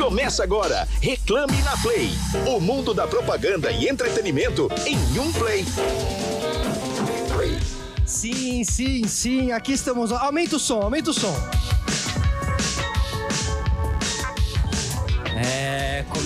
Começa agora, Reclame na Play. O mundo da propaganda e entretenimento em um play. Sim, sim, sim, aqui estamos. Aumenta o som, aumenta o som.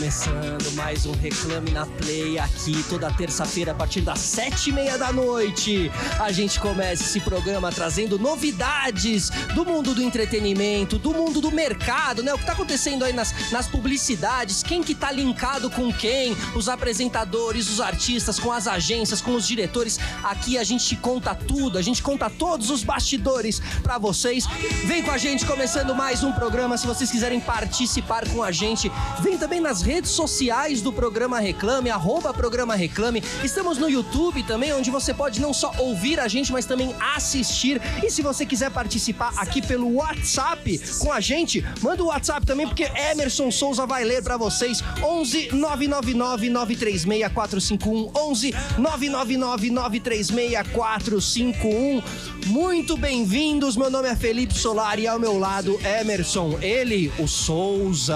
Começando mais um Reclame na Play aqui toda terça-feira a partir das sete e meia da noite. A gente começa esse programa trazendo novidades do mundo do entretenimento, do mundo do mercado, né? O que tá acontecendo aí nas, nas publicidades, quem que tá linkado com quem, os apresentadores, os artistas, com as agências, com os diretores. Aqui a gente conta tudo, a gente conta todos os bastidores pra vocês. Vem com a gente começando mais um programa. Se vocês quiserem participar com a gente, vem também nas redes sociais do programa Reclame, arroba programa Reclame. Estamos no YouTube também, onde você pode não só ouvir a gente, mas também assistir. E se você quiser participar aqui pelo WhatsApp com a gente, manda o WhatsApp também, porque Emerson Souza vai ler pra vocês. 11 999 936 451 11 999 936 451. Muito bem-vindos. Meu nome é Felipe Solar e ao meu lado Emerson, ele, o Souza.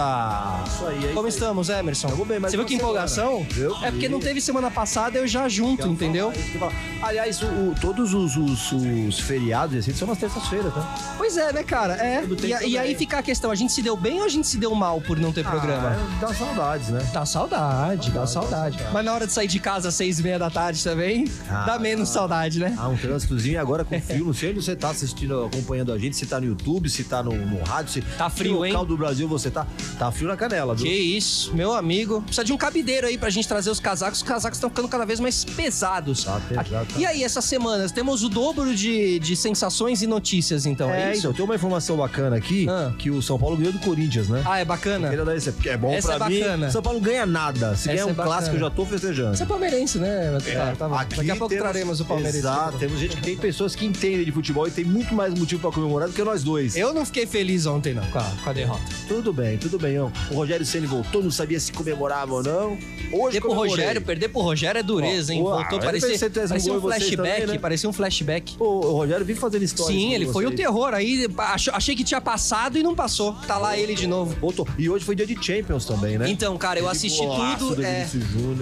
Isso aí, é Como isso aí. estamos, Emerson? Tamo bem, mais Você viu uma que empolgação? É porque não teve semana passada, eu já junto, entendeu? Eu falo. Aliás, o- o- todos os, os- os feriados assim são nas terças-feiras, tá? Pois é, né, cara? É. E, e aí fica a questão: a gente se deu bem ou a gente se deu mal por não ter programa? Ah, dá saudades, né? Dá saudade, dá Dá saudade. saudade. Mas na hora de sair de casa às seis e meia da tarde também, Ah, dá menos saudade, né? Ah, um trânsitozinho e agora com frio. Não sei onde você tá assistindo, acompanhando a gente, se tá no YouTube, se tá no, no rádio, se Tá frio, local hein? do Brasil você tá. Tá frio na canela, viu? Que isso, meu amigo. Precisa de um cabideiro aí pra gente trazer os casacos. Os casacos estão ficando cada vez mais pesados. Tá pesado, tá. E aí, essas semanas, temos o dobro de, de sensações e notícias, então, é, É, isso? então, tem uma informação bacana aqui, Ah. que o São Paulo ganhou do Corinthians, né? Ah, é bacana? Queria dar esse, é bom Essa pra é mim. bacana. São Paulo ganha nada. Se ganhar é um clássico, bacana. eu já tô festejando. Você é palmeirense, né? Tá, tá bom. Aqui Daqui a pouco temos- traremos o palmeirense. Exato, temos gente que tem pessoas que entendem de futebol e tem muito mais motivo pra comemorar do que nós dois. Eu não fiquei feliz ontem, não, com a, com a derrota. Tudo bem, tudo bem. ó. O Rogério Ceni voltou, não sabia se comemorava ou não. Hoje Perder pro. Rogério, perder pro Rogério é dureza, hein? Ó, Voltou, parecia, parecia um flashback, também, né? parecia um flashback. Pô, o Rogério vem fazendo história. Sim, ele foi o terror. Aí ach- achei que tinha passado e não passou. Tá lá ele de novo. Voltou. E hoje foi dia de Champions também, né? Então, cara, eu Teve assisti tudo. do é,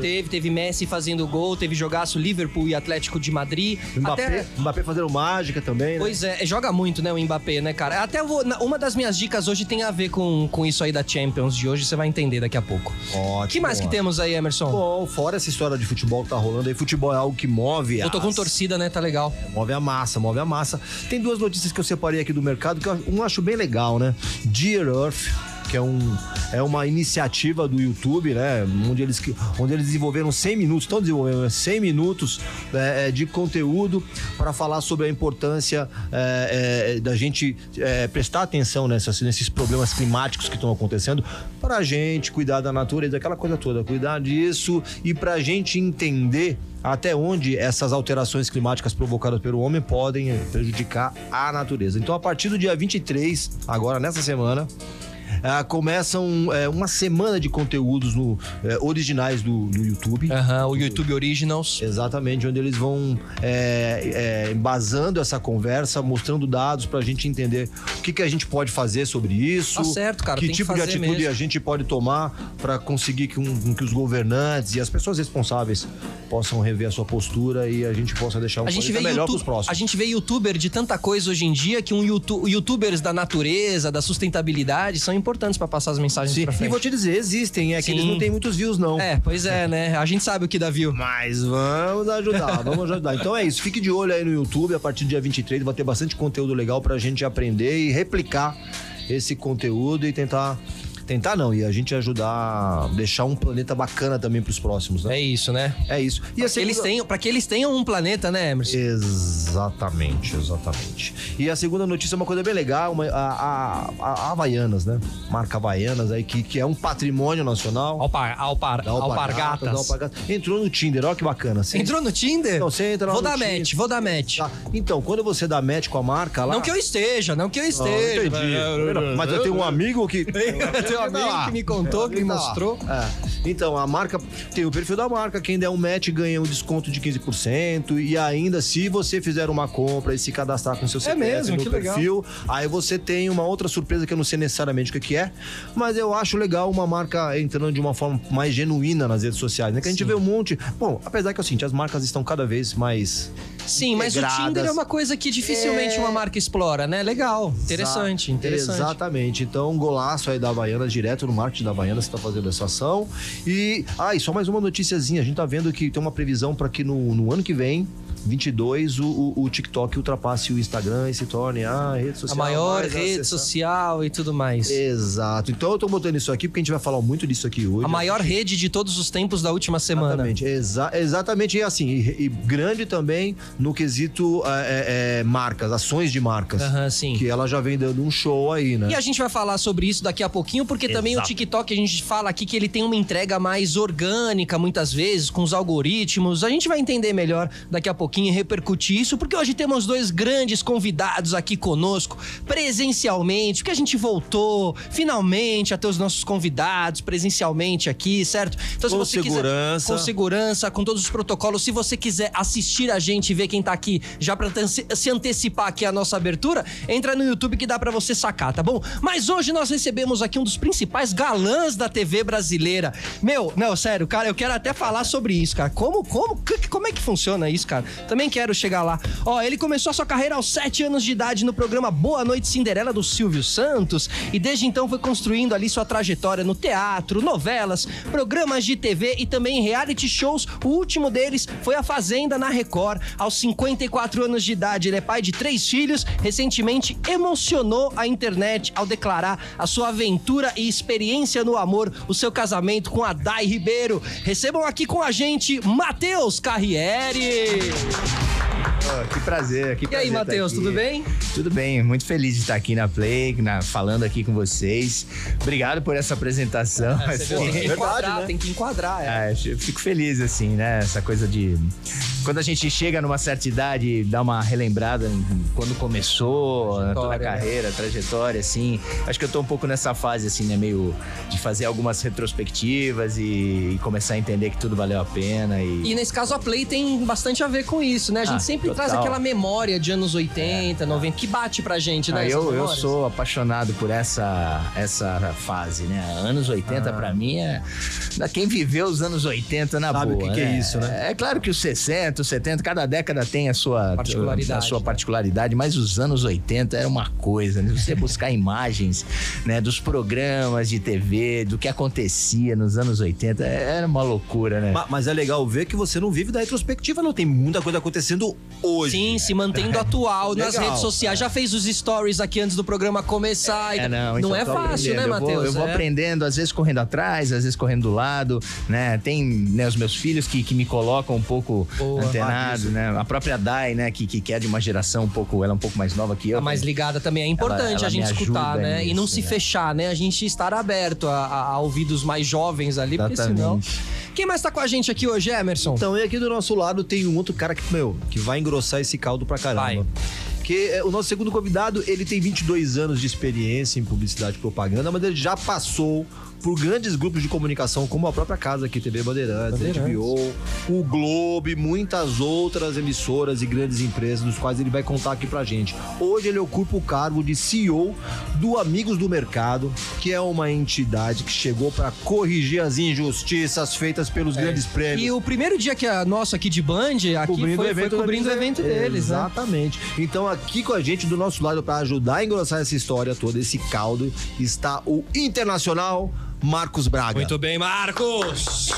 teve, teve Messi fazendo gol, teve jogaço Liverpool e Atlético de Madrid. Mbappé, Até, Mbappé fazendo mágica também, né? Pois é, joga muito, né, o Mbappé, né, cara? Até vou, uma das minhas dicas hoje tem a ver com, com isso aí da Champions de hoje, você vai entender daqui a pouco. Ótimo. O que mais que temos aí, Emerson? Bom, fora essa história de futebol que tá rolando aí, futebol é algo que move eu tô com as- torcida, né? Tá legal. Move a massa, move a massa. Tem duas notícias que eu separei aqui do mercado que eu, um acho bem legal, né? Dear Earth, que é, um, é uma iniciativa do YouTube, né? Onde eles, onde eles desenvolveram 100 minutos, estão desenvolvendo né? 100 minutos é, é, de conteúdo para falar sobre a importância é, é, da gente é, prestar atenção nessas, nesses problemas climáticos que estão acontecendo, para a gente cuidar da natureza, aquela coisa toda, cuidar disso e para a gente entender até onde essas alterações climáticas provocadas pelo homem podem prejudicar a natureza. Então, a partir do dia 23, agora nessa semana, ah, começam eh, uma semana de conteúdos no, eh, originais do, do YouTube. Aham, o YouTube Originals. Exatamente, onde eles vão é, é, embasando essa conversa, mostrando dados pra gente entender o que, que a gente pode fazer sobre isso. Tá certo, cara, Que tem que tipo de atitude mesmo. a gente pode tomar pra conseguir que, um- que os governantes e as pessoas responsáveis possam rever a sua postura e a gente possa deixar um A gente, vê melhor YouTube, pros próximos. a gente vê youtuber de tanta coisa hoje em dia que um YouTube, youtubers da natureza, da sustentabilidade, são importantes pra passar as mensagens Sim, pra E frente. vou te dizer, existem, é que Sim. eles não têm muitos views, não. É, pois é, né? A gente sabe o que dá view. Mas vamos ajudar, vamos ajudar. Então é isso, fique de olho aí no YouTube, a partir do dia 23 vai ter bastante conteúdo legal pra gente aprender e replicar esse conteúdo e tentar tentar não, e a gente ajudar a deixar um planeta bacana também pros próximos, né? É isso, né? É isso. E Pra a que, eles segunda- tenham, pra que eles tenham um planeta, né, Emerson? Exatamente, exatamente. E a segunda notícia é uma coisa bem legal, uma, a, a, a Havaianas, né? Marca Havaianas aí, que, que é um patrimônio nacional. Alpar, alpar, da alpargatas. da Alpargatas. Entrou no Tinder, olha que bacana. Você- Entrou no Tinder? Não, você entra lá Vou dar Tinder. match, vou dar match. Tá. Então, quando você dá match com a marca lá. Não que eu esteja, não que eu Não, esteja. entendi. Mas eu tenho um amigo que. Um amigo que me contou, que me mostrou. É. Então, a marca tem o perfil da marca, quem der um match ganha um desconto de 15%. E ainda, se você fizer uma compra e se cadastrar com seu CPF mesmo? no Que legal. perfil, aí você tem uma outra surpresa que eu não sei necessariamente o que é, mas eu acho legal uma marca entrando de uma forma mais genuína nas redes sociais, né? Que a gente vê um monte. Bom, apesar que assim, as marcas estão cada vez mais. Sim, mas o. Tinder é uma coisa que dificilmente É. uma marca explora, né? Legal, interessante, interessante. Exatamente. Então, um golaço aí da Havaianas, direto no marketing da Havaianas, que tá fazendo essa ação. E, ah, e só mais uma noticiazinha. A gente tá vendo que tem uma previsão para que no, no ano que vem, 22, o, o, o TikTok ultrapasse o Instagram e se torne a rede A social. maior mais rede acessada. social e tudo mais. Exato. Então eu tô botando isso aqui porque a gente vai falar muito disso aqui hoje. A maior rede de todos os tempos da última semana. Exatamente, exa exatamente. E assim, e, e grande também no quesito é, é, é, marcas, ações de marcas. Aham, sim. Que ela já vem dando um show aí, né? E a gente vai falar sobre isso daqui a pouquinho, porque também o Exato. TikTok, a gente fala aqui que ele tem uma entrega mais orgânica, muitas vezes, com os algoritmos. A gente vai entender melhor daqui a pouquinho e repercutir isso, porque hoje temos dois grandes convidados aqui conosco, presencialmente, porque a gente voltou finalmente a ter os nossos convidados presencialmente aqui, certo? Então, Com quiser- segurança. com segurança, com todos os protocolos. Se você quiser assistir a gente e ver quem tá aqui, já pra se antecipar aqui a nossa abertura, entra no YouTube que dá pra você sacar, tá bom? Mas hoje nós recebemos aqui um dos principais galãs da TV brasileira. Meu, não, sério, cara, eu quero até falar sobre isso, cara. Como, como, como é que funciona isso, cara? Também quero chegar lá. Ó, ele começou a sua carreira aos 7 anos de idade no programa Boa Noite Cinderela do Silvio Santos e desde então foi construindo ali sua trajetória no teatro, novelas, programas de TV e também reality shows. O último deles foi A Fazenda na Record. Aos 54 anos de idade, ele é pai de três filhos. Recentemente emocionou a internet ao declarar a sua aventura e experiência no amor, o seu casamento com a Dai Ribeiro. Recebam aqui com a gente Matheus Carriere. Oh, que prazer, que E prazer aí, tá Matheus, aqui. tudo bem? Tudo bem, muito feliz de estar aqui na Play, na- falando aqui com vocês. Obrigado por essa apresentação. É, Você viu, tem que assim. verdade, enquadrar, né? tem que enquadrar. é. Ah, eu fico feliz, assim, né? Essa coisa de. Quando a gente chega numa certa idade, dá uma relembrada em quando começou, né, toda a né? carreira, a trajetória, assim. Acho que eu tô um pouco nessa fase, assim, né? Meio de fazer algumas retrospectivas e, e começar a entender que tudo valeu a pena. E, E nesse caso a Play tem bastante a ver com isso, né? A gente Ah, sempre total. traz aquela memória de anos 80, 90, que bate pra gente, né? Ah, eu, eu sou apaixonado por essa, essa fase, né? Anos 80 pra mim é. da Quem viveu os anos 80 na Sabe o boa. que que é isso, né? É claro que os 60, os 70, cada década tem a sua Particularidade, a sua né? particularidade, mas os anos 80 era uma coisa, né? Você buscar imagens, né, dos programas de TV, do que acontecia nos anos 80, era uma loucura, né? Ma- Mas é legal ver que você não vive da retrospectiva, não. Tem muita coisa acontecendo hoje. Sim, se mantendo atual nas Legal. redes sociais. Já fez os stories aqui antes do programa começar. É, não, não então é eu tô fácil, né, aprendendo. Eu vou- Matheus? Eu vou, É. aprendendo, às vezes correndo atrás, às vezes correndo do lado, né? Tem né, os meus filhos que, que me colocam um pouco Boa. antenado, né? A própria Dai, né? Que, que, é de uma geração um pouco, ela é um pouco mais nova que eu. Tá mais ligada também. É importante ela a gente escutar, né? e não nisso, se né? fechar, né? A gente estar aberto a, a, a ouvidos mais jovens ali, porque senão. Exatamente. Quem mais tá com a gente aqui hoje, Emerson? Então, e aqui do nosso lado tem um outro cara que, meu, que vai engrossar esse caldo pra caramba. Vai. Que é, o nosso segundo convidado, ele tem 22 anos de experiência em publicidade e propaganda, mas ele já passou por grandes grupos de comunicação, como a própria casa aqui, TV Bandeirantes, Bandeirantes. HBO, o Globo e muitas outras emissoras e grandes empresas, dos quais ele vai contar aqui pra gente. Hoje ele ocupa o cargo de CEO do Amigos do Mercado, que é uma entidade que chegou pra corrigir as injustiças feitas pelos grandes prêmios. E o primeiro dia que a nossa aqui de Band, aqui foi, foi cobrindo o evento deles, né? Exatamente. Então, aqui com a gente, do nosso lado, para ajudar a engrossar essa história toda, esse caldo, está o internacional Marcos Braga. Muito bem, Marcos!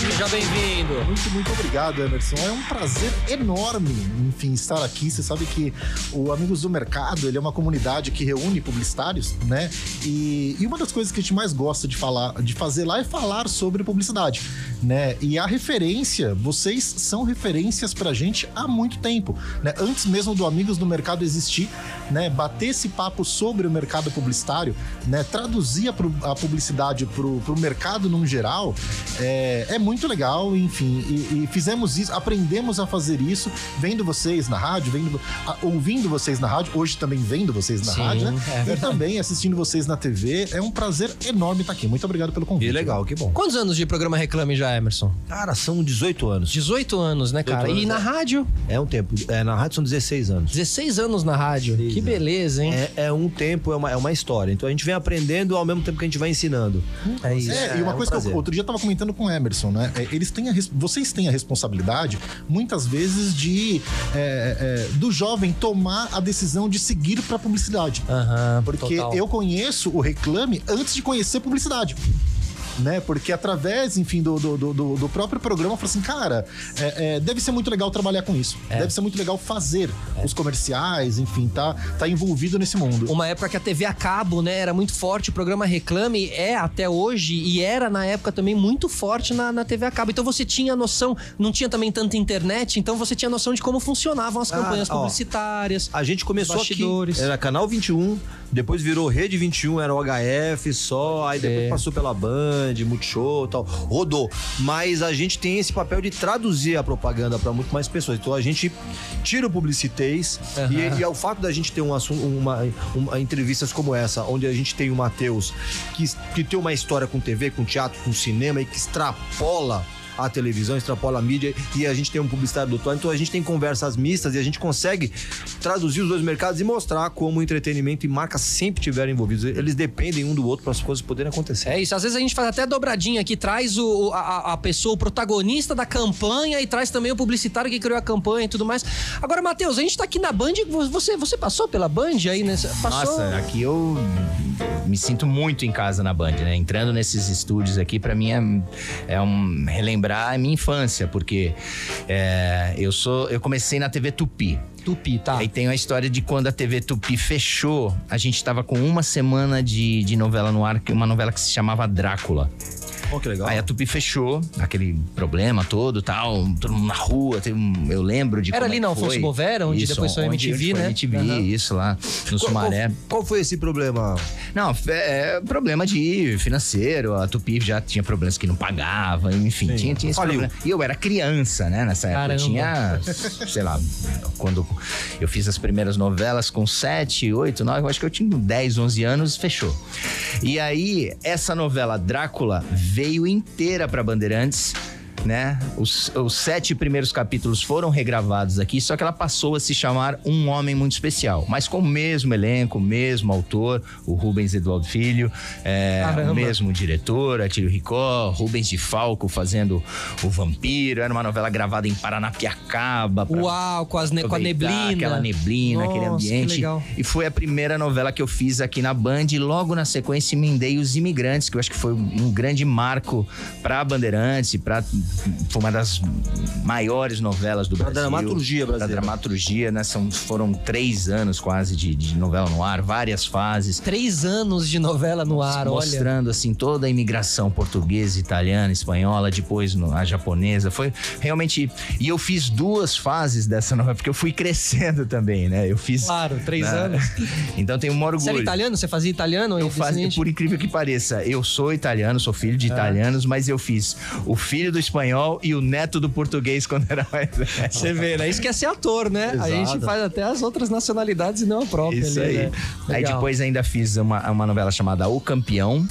Seja bem-vindo. Muito, muito obrigado, Emerson. É um prazer enorme, enfim, estar aqui. Você sabe que o Amigos do Mercado, ele é uma comunidade que reúne publicitários, né? E, e uma das coisas que a gente mais gosta de falar, de fazer lá é falar sobre publicidade. né? E a referência, vocês são referências pra gente há muito tempo, né? Antes mesmo do Amigos do Mercado existir, né? Bater esse papo sobre o mercado publicitário, né? Traduzir a, a publicidade pro, pro mercado num geral, é, é muito legal, enfim. E, e fizemos isso, aprendemos a fazer isso, vendo vocês na rádio, vendo, a- ouvindo vocês na rádio, hoje também vendo vocês na Sim, rádio, né? é e também assistindo vocês na TV. É um prazer enorme estar aqui. Muito obrigado pelo convite. Que legal, que bom. Quantos anos de programa Reclame já, Emerson? Cara, são 18 anos. 18 anos, né, cara? 18 E na anos, é. rádio? É um tempo. É, na rádio são 16 anos. 16 anos na rádio. Que beleza, hein? É, é um tempo, é uma, é uma história. Então a gente vem aprendendo ao mesmo tempo que a gente vai ensinando. É isso. É, e uma é um coisa que eu, outro dia eu tava comentando com o Emerson, né? É, Eles têm a, vocês têm a responsabilidade, muitas vezes, de é, é, do jovem tomar a decisão de seguir pra publicidade. Aham, Porque total. eu conheço o Reclame antes de conhecer publicidade. Né? Porque através, enfim, do, do, do- do, próprio programa, eu falo assim, cara, é, é, deve ser muito legal trabalhar com isso. É. Deve ser muito legal fazer os comerciais, enfim, tá, tá envolvido nesse mundo. Uma época que a TV a cabo, né, era muito forte, o programa Reclame é até hoje e era na época também muito forte na, na TV a cabo. Então você tinha noção, não tinha também tanta internet, então você tinha noção de como funcionavam as Ah, campanhas ó. publicitárias. A gente começou aqui, era Canal 21, depois virou Rede 21, era o HF só, aí depois É. passou pela Band, Multishow e tal, rodou. Mas a gente tem esse papel de traduzir a propaganda para muito mais pessoas. Então a gente tira o publicitez Aham. e, e ao fato da gente ter um assunto, uma, uma- entrevistas como essa, onde a gente tem o Matheus, que, que tem uma história com TV, com teatro, com cinema e que extrapola a televisão, extrapola a mídia e a gente tem um publicitário do outro lado. Então a gente tem conversas mistas e a gente consegue traduzir os dois mercados e mostrar como o entretenimento e marca sempre estiveram envolvidos. Eles dependem um do outro para as coisas poderem acontecer. É isso, às vezes a gente faz até dobradinha aqui, traz o, a, a pessoa, o protagonista da campanha e traz também o publicitário que criou a campanha e tudo mais. Agora, Matheus, a gente tá aqui na Band, você, você passou pela Band aí nessa. Passou. Nossa, aqui eu me sinto muito em casa na Band, né? Entrando nesses estúdios aqui, pra mim é, é um relembrar a minha infância, porque é, eu sou, eu comecei na TV Tupi. Tupi, tá. Aí tem a história de quando a TV Tupi fechou, a gente tava com uma semana de, de novela no ar, que- uma novela que se chamava Drácula. Ó, que legal. Aí a Tupi fechou, aquele problema todo tal, todo mundo na rua, um- eu lembro de Era ali é na que Afonso foi. Bovera, onde depois foi onde- MTV, onde foi né? MTV, Aham. isso lá, no Qual- Sumaré. Qual, qual foi esse problema? Não, é, é problema de financeiro. A Tupi já tinha problemas que não pagava, enfim, Sim. tinha, tinha esse Faliu. problema. E eu era criança, né, nessa época. Eu Caramba. tinha, sei lá, quando eu fiz as primeiras novelas com 7, 8, 9, eu acho que eu tinha 10, 11 anos, fechou. E aí, essa novela Drácula veio inteira pra Bandeirantes. Né? Os, os sete primeiros capítulos foram regravados aqui, só que ela passou a se chamar Um Homem Muito Especial, mas com o mesmo elenco, o mesmo autor, o Rubens Eduardo Filho, é, o mesmo diretor, Atílio Ricó, Rubens de Falco fazendo o Vampiro. Era uma novela gravada em Paranapiacaba. Uau, com, as ne- com a neblina. Aquela neblina, aquele Nossa, que ambiente. legal. E foi a primeira novela que eu fiz aqui na Band. E logo na sequência emendei Os Imigrantes, que eu acho que foi um grande marco pra Bandeirantes, pra, foi uma das maiores novelas do Pra Brasil. dramaturgia Pra brasileira. dramaturgia, né? São, foram três anos quase de, de novela no ar, várias fases Três anos de novela no ar, olha. mostrando assim toda a imigração portuguesa, italiana, espanhola, depois no- a japonesa. Foi realmente. E eu fiz duas fases dessa novela, porque eu fui crescendo também, né? Eu fiz. Claro, três né? anos. Então tem um orgulho. Você era italiano? Você fazia italiano? Eu descendente? por incrível que pareça, eu sou italiano, sou filho de italianos, mas eu fiz o filho do espanhol e o neto do português quando era mais velho. Você vê, né? Isso que é ser ator, né? A Exato. gente faz até as outras nacionalidades e não a própria. Isso ali, aí. né? Aí depois ainda fiz uma, uma novela chamada O Campeão.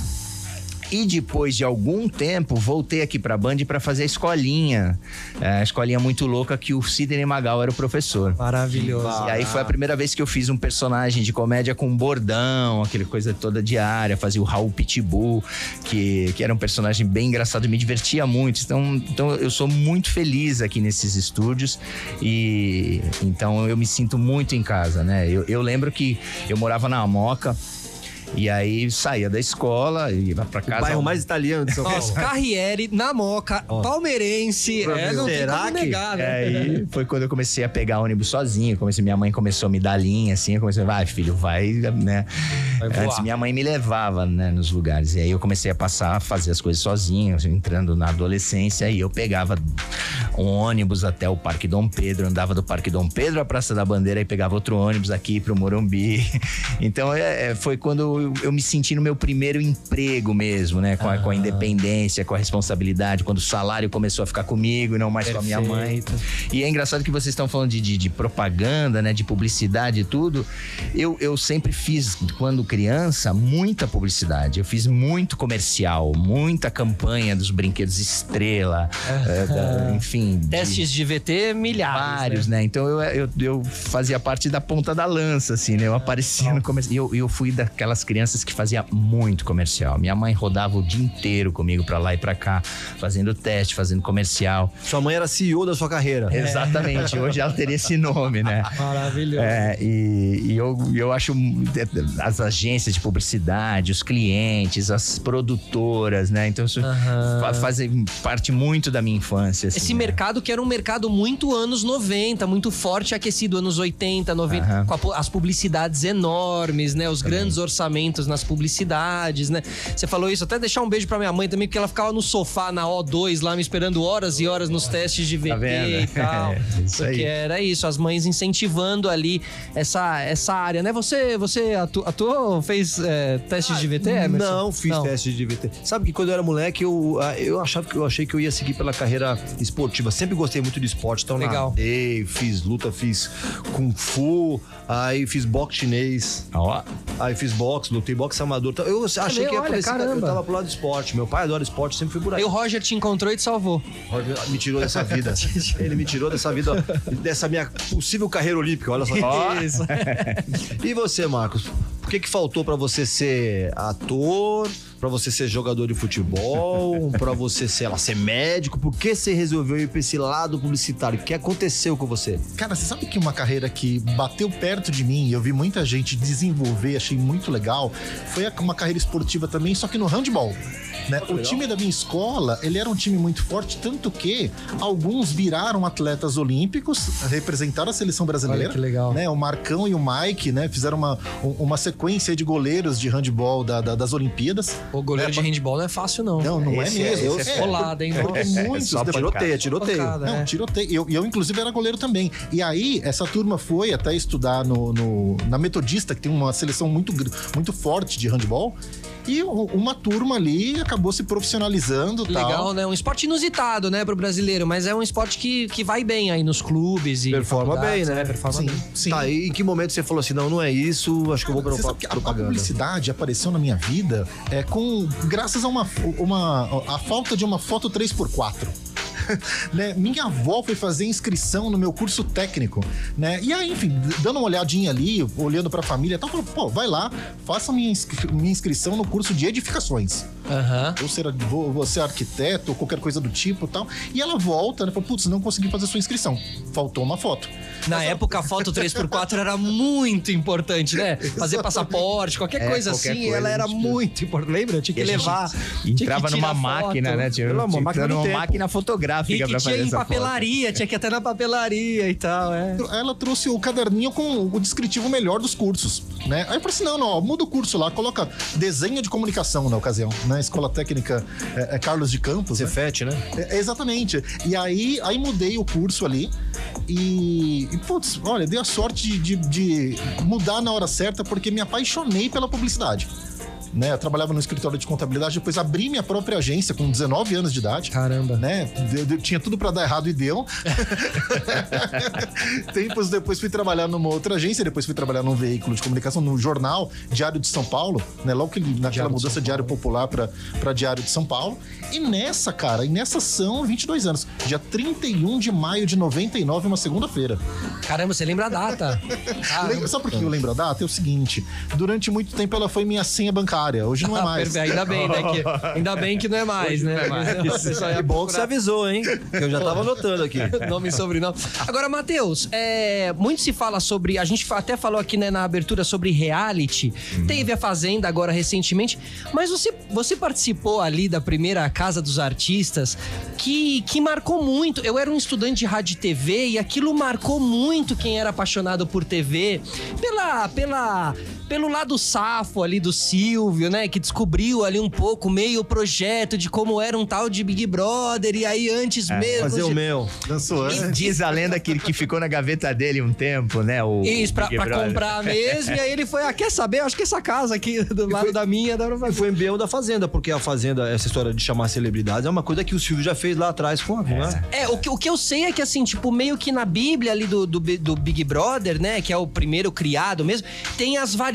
E depois de algum tempo, voltei aqui pra Band pra fazer a escolinha. É, a escolinha muito louca que o Sidney Magal era o professor. Maravilhoso. E aí foi a primeira vez que eu fiz um personagem de comédia com bordão, aquele coisa toda diária, fazia o Raul Pitbull, que, que era um personagem bem engraçado, me divertia muito. Então, então eu sou muito feliz aqui nesses estúdios e então eu me sinto muito em casa, né? Eu, eu lembro que eu morava na Moca E aí saía da escola, ia pra O casa. bairro mais italiano de São Paulo. Carriere, na Moca, palmeirense. É, não tem Será como que- negar, né? É, aí foi quando eu comecei a pegar ônibus sozinho. Comecei, minha mãe começou a me dar linha, assim. Eu comecei, vai, filho, vai, né? Antes minha mãe me levava, né, nos lugares. E aí eu comecei a passar a fazer as coisas sozinho, assim, entrando na adolescência. E eu pegava um ônibus até o Parque Dom Pedro, andava do Parque Dom Pedro à Praça da Bandeira e pegava outro ônibus aqui pro Morumbi. Então é, é, foi quando eu, me senti no meu primeiro emprego mesmo, né? Com a, com a independência, com a responsabilidade, quando o salário começou a ficar comigo e não mais com a minha mãe. E é engraçado que vocês estão falando de, de, de propaganda, né? De publicidade e tudo. Eu, eu sempre fiz, quando criança, muita publicidade. Eu fiz muito comercial, muita campanha dos brinquedos estrela, eh, da- enfim. de- Testes de VT, milhares. Vários, né? Então eu, eu, eu fazia parte da ponta da lança, assim, né? Eu aparecia no comercial. E eu, eu fui daquelas crianças que fazia muito comercial. Minha mãe rodava o dia inteiro comigo pra lá e pra cá, fazendo teste, fazendo comercial. Sua mãe era CEO da sua carreira. Exatamente. Hoje ela teria esse nome, né? Maravilhoso. É, e, e eu, eu acho as agências de publicidade, os clientes, as produtoras, né? Então isso Aham. fa- fazem parte muito da minha infância. assim, Esse né? mercado que era um mercado muito anos 90, muito forte, aquecido, anos 80, 90, Aham. com a as publicidades enormes, né? Os grandes orçamentos nas publicidades, né? Você falou isso, até deixar um beijo pra minha mãe também, porque ela ficava no sofá na O2 lá me esperando horas e horas nos testes de VT Tá e tal. É, isso porque aí. era isso, as mães incentivando ali essa, essa área, né? Você, você atu- atuou, fez é, testes de VT, Emerson? Não, fiz teste de VT. Sabe que quando eu era moleque, eu, ah, eu achava que eu achei que eu ia seguir pela carreira esportiva. Sempre gostei muito de esporte, então Legal. nadei, fiz luta, fiz kung fu, aí fiz boxe chinês, Ó, aí fiz boxe, lutei boxe amador. Então, Eu achei que ia olha, aparecer, eu caramba. tava pro lado do esporte. Meu pai adora esporte, sempre fui por aí. Aí o Roger te encontrou e te salvou. Roger me tirou dessa vida. Ele me tirou dessa vida, dessa minha possível carreira olímpica, olha só. Isso. E você, Marcos? O que que faltou pra você ser ator, Pra você ser jogador de futebol, pra você, sei lá, ser médico? Por que você resolveu ir pra esse lado publicitário? O que aconteceu com você? Cara, você sabe que uma carreira que bateu perto de mim e eu vi muita gente desenvolver, achei muito legal, foi uma carreira esportiva também, só que no handball. Né? O time da minha escola, ele era um time muito forte, tanto que alguns viraram atletas olímpicos, representaram a seleção brasileira. Olha que legal. Né? O Marcão e o Mike, né, fizeram uma, um- uma sequência de goleiros de handball da- da- das Olimpíadas. O goleiro É, de handball não é fácil, não. Não, não Esse é é- mesmo. Esse é colado, hein? Nossa. muitos depois- Tiroteio, tiroteio. Pancada, não, né? tiroteio. Eu, eu, inclusive, era goleiro também. E aí, essa turma foi até estudar no, no- na Metodista, que tem uma seleção muito, muito forte de handball. E uma turma ali acabou se profissionalizando e tal. Legal, né? Um esporte inusitado, né, pro brasileiro, mas é um esporte que, que vai bem aí nos clubes e. Performa bem, né? Performa Sim, bem. sim. Tá, e em que momento você falou assim, não, não é isso, acho que eu vou pra Você sabe que a, publicidade apareceu na minha vida é, com graças a uma, uma a falta de uma foto 3x4. né? Minha avó foi fazer inscrição no meu curso técnico, né? E aí, enfim, dando uma olhadinha ali, olhando pra família, e tal, falou, pô, vai lá, faça minha, inscri- minha inscrição no curso de edificações. Aham. Ou ser, vou, vou ser arquiteto, ou qualquer coisa do tipo e tal. E ela volta, né? Falou, putz, não consegui fazer sua inscrição. Faltou uma foto. Na época, a foto 3x4 era muito importante, né? Fazer passaporte, qualquer É, coisa qualquer assim, coisa, ela era a gente- muito importante. Lembra? Tinha que E a gente levar. tinha que entrava numa foto. máquina, né? Tinha, Pelo amor, tinha que máquina entrar do numa tempo. máquina E que pra tinha fazer em essa foto. papelaria, tinha que ir até na papelaria e tal, é. ela trouxe o caderninho com o descritivo melhor dos cursos, né? Aí eu falei assim, não, não, ó, muda o curso lá, coloca desenho de comunicação na ocasião, né? Escola Técnica é, é Carlos de Campos, né? Cefete, né? É, exatamente. E aí, aí mudei o curso ali e, e, putz, olha, dei a sorte de, de- de mudar na hora certa porque me apaixonei pela publicidade. Né, eu trabalhava no escritório de contabilidade, depois abri minha própria agência com 19 anos de idade Caramba. né? Deu- deu- tinha tudo pra dar errado e deu. Tempos depois fui trabalhar numa outra agência, depois fui trabalhar num veículo de comunicação, num jornal Diário de São Paulo, né? Logo que naquela Diário de mudança São Diário Popular pra, pra Diário de São Paulo. E nessa, cara, e nessa são 22 anos. Dia 31 de maio de 99, uma segunda-feira. Caramba, você lembra a data? Caramba. Lembra- Sabe por que eu lembro a data? É o seguinte: durante muito tempo ela foi minha senha bancária. Área. Hoje não é Ah, mais. Ainda bem, né? Que, ainda bem que não é mais, né? Pessoal ia É bom que você avisou, hein? Que eu já tava anotando aqui. Nome e sobrenome. Agora, Matheus, é, muito se fala sobre. A gente até falou aqui né, na abertura sobre reality. Teve a Fazenda agora recentemente. Mas você, você participou ali da primeira Casa dos Artistas, que, que marcou muito. Eu era um estudante de rádio e TV e aquilo marcou muito quem era apaixonado por TV. Pela. pela pelo lado safo ali do Silvio, né? Que descobriu ali um pouco meio o projeto de como era um tal de Big Brother. E aí, antes mesmo. Fazer de- o meu. Dançou E antes. diz a lenda que, que ficou na gaveta dele um tempo, né? O Isso, pra, pra comprar mesmo. e aí ele foi, ah, quer saber? Acho que essa casa aqui do lado da minha dá pra E fazer. foi embrião da Fazenda, porque a Fazenda, essa história de chamar celebridades, é uma coisa que o Silvio já fez lá atrás com a. Né? É, o que, o que eu sei é que, assim, tipo, meio que na Bíblia ali do, do, do Big Brother, né? Que é o primeiro criado mesmo, tem as variações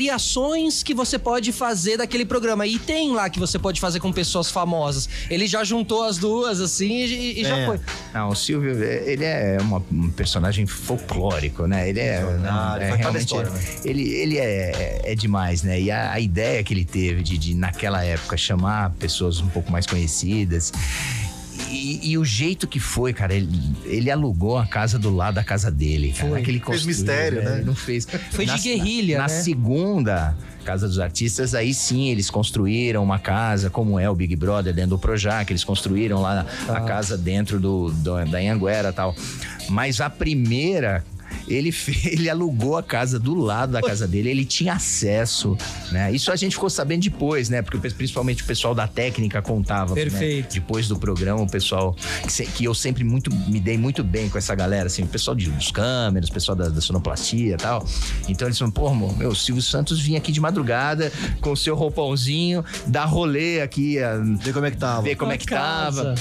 que você pode fazer daquele programa. E tem lá que você pode fazer com pessoas famosas. Ele já juntou as duas, assim, e, e já É. foi. Não, o Silvio, ele é uma- um personagem folclórico, né? Ele é. Ah, ele é da realmente. história, né? Ele, ele é, é demais, né? E a, a ideia que ele teve de, de, naquela época, chamar pessoas um pouco mais conhecidas. E, e o jeito que foi, cara, ele, ele alugou a casa do lado da casa dele, cara. Foi. Que ele Fez mistério, né? Ele não fez. Foi de Na- guerrilha, Na, né? segunda Casa dos Artistas, aí sim eles construíram uma casa, como é o Big Brother dentro do Projac, eles construíram lá Tá. a casa dentro do, do- da Anhanguera e tal. Mas a primeira. Ele, ele alugou a casa do lado da casa dele, ele tinha acesso, né? Isso a gente ficou sabendo depois, né? Porque o principalmente o pessoal da técnica contava. né? Perfeito. Depois do programa, o pessoal que, que eu sempre muito me dei muito bem com essa galera, assim, o pessoal de, dos câmeras, o pessoal da, da sonoplastia e tal. Então eles falaram, pô, meu, meu, Silvio Santos vinha aqui de madrugada com o seu roupãozinho, dar rolê aqui, a, Ver como é que tava. ver como é que tava.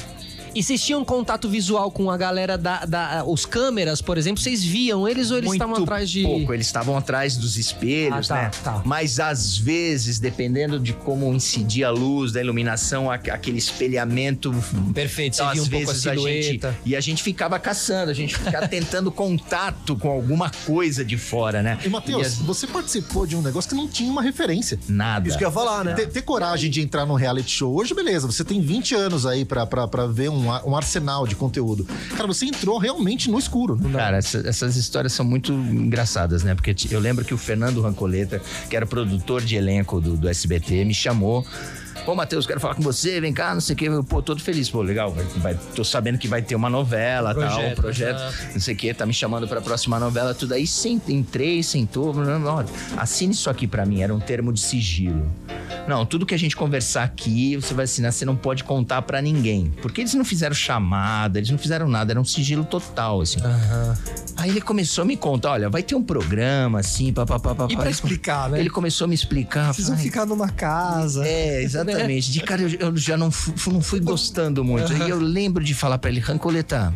E vocês tinham contato visual com a galera da, da- Os câmeras, por exemplo, vocês viam eles ou eles Muito estavam atrás de. pouco, eles estavam atrás dos espelhos, Ah, tá, né? tá. Mas às vezes, dependendo de como incidia a luz, da iluminação, aquele espelhamento. Perfeito, você Então, via às um pouco a vezes a gente silhueta. e a gente ficava caçando, a gente ficava tentando contato com alguma coisa de fora, né? E, Matheus, as- você participou de um negócio que não tinha uma referência. nada. Isso que eu ia falar, né? Ter, ter coragem de entrar num reality show hoje, beleza, você tem 20 anos aí pra ver um, um arsenal de conteúdo. Cara, você entrou realmente no escuro. Cara, essa- essas histórias são muito engraçadas, né? Porque eu lembro que o Fernando Rancoleta, que era produtor de elenco do, do SBT, me chamou. Pô, Matheus, quero falar com você, vem cá, não sei o quê. Pô, todo feliz. Pô, legal, vai, vai- tô sabendo que vai ter uma novela, tal, um Projeto, projeto, exato. não sei o quê, tá me chamando pra próxima novela, tudo aí. Sim, entrei, sentou, olha, assine isso aqui pra mim, era um termo de sigilo. Não, tudo que a gente conversar aqui, você vai assinar, você não pode contar pra ninguém. Porque eles não fizeram chamada, eles não fizeram nada, era um sigilo total, assim. Aí ele começou a me contar, olha, vai ter um programa assim, papapá. E pra explicar, né? Ele começou a me explicar. Vocês vão ficar numa casa. É, exatamente. De cara, eu, eu já não, fu- não fui gostando muito. E eu lembro de falar pra ele, Rancoleta,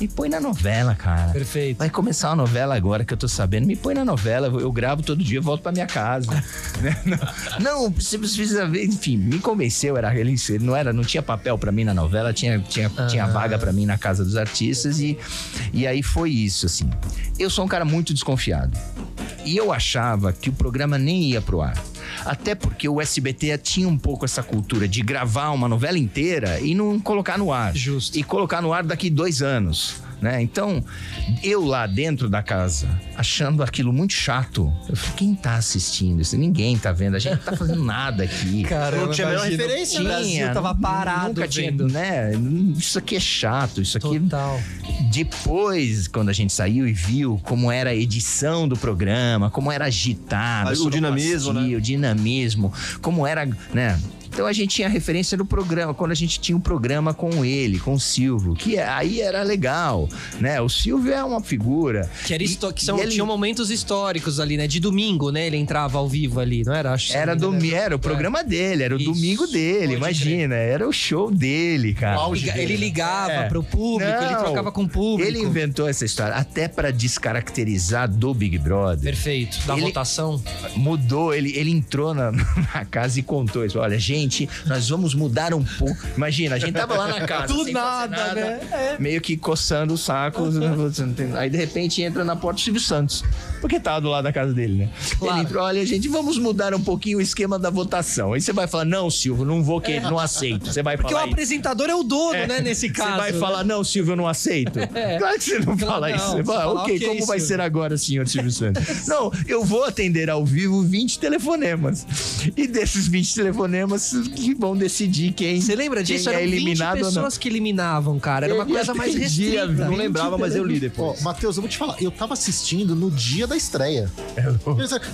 me põe na novela, cara. Perfeito. Vai começar uma novela agora que eu tô sabendo. Me põe na novela. Eu gravo todo dia volto pra minha casa. Né? não, você precisa ver. Enfim, me convenceu. Era ele, não era, não tinha papel pra mim na novela, tinha, tinha, tinha vaga pra mim na casa dos artistas e, e aí foi isso, assim. Eu sou um cara muito desconfiado. E eu achava que o programa nem ia pro ar. Até porque o SBT tinha um pouco essa cultura de gravar uma novela inteira e não colocar no ar. Justo. E colocar no ar daqui dois anos. Né? Então, eu lá dentro da casa, achando aquilo muito chato, eu falei, quem tá assistindo isso? Ninguém tá vendo, a gente não tá fazendo nada aqui. Caramba, Não tinha a menor imagina, referência, né? Brasil tava parado nunca tinha, vendo. né? Isso aqui é chato, isso aqui Total. depois, quando a gente saiu e viu como era a edição do programa, como era agitado, o dinamismo, né? o dinamismo, como era, né? Então a gente tinha referência do programa, quando a gente tinha um programa com ele, com o Silvio, que é- aí era legal, né? O Silvio é uma figura. Que, era E- que são, ele- tinham momentos históricos ali, né? De domingo, né? Ele entrava ao vivo ali, não era? Acho que Era, se não me engano, domi- era o programa dele, era o Isso, domingo dele, pode imagina, era o show dele, cara. O auge Liga- dele, Ele né? ligava É. pro público, ele Não, trocava com o público. Ele inventou essa história até pra descaracterizar do Big Brother. Perfeito. Da Ele- votação. mudou, ele, ele entrou na, na casa e contou isso. Olha, gente, nós vamos mudar um pouco. Imagina, a gente tava lá na casa. Do fazer nada, né? É. Meio que coçando o saco. Aí de repente entra na porta o Silvio Santos. Porque tava do lado da casa dele, né? Claro. Ele entrou, olha, gente, vamos mudar um pouquinho o esquema da votação. Aí você vai falar, não, Silvio, não vou querer, não aceito. Você vai Porque o falar. isso. apresentador é o dono, né, nesse caso. Você vai né? falar, não, Silvio, eu não aceito. Claro que você não Claro, fala não. isso. Você fala, fala, ok, ok, como vai Silvio." ser agora, senhor Silvio Santos? não, eu vou atender ao vivo 20 telefonemas. E desses 20 telefonemas que vão decidir quem, Você lembra disso? quem é 20 eliminado ou não. pessoas que eliminavam, cara. Era uma Eu coisa mais restrita. Não lembrava, mas eu li Ó, depois. Matheus, eu vou te falar, eu tava assistindo no dia da estreia.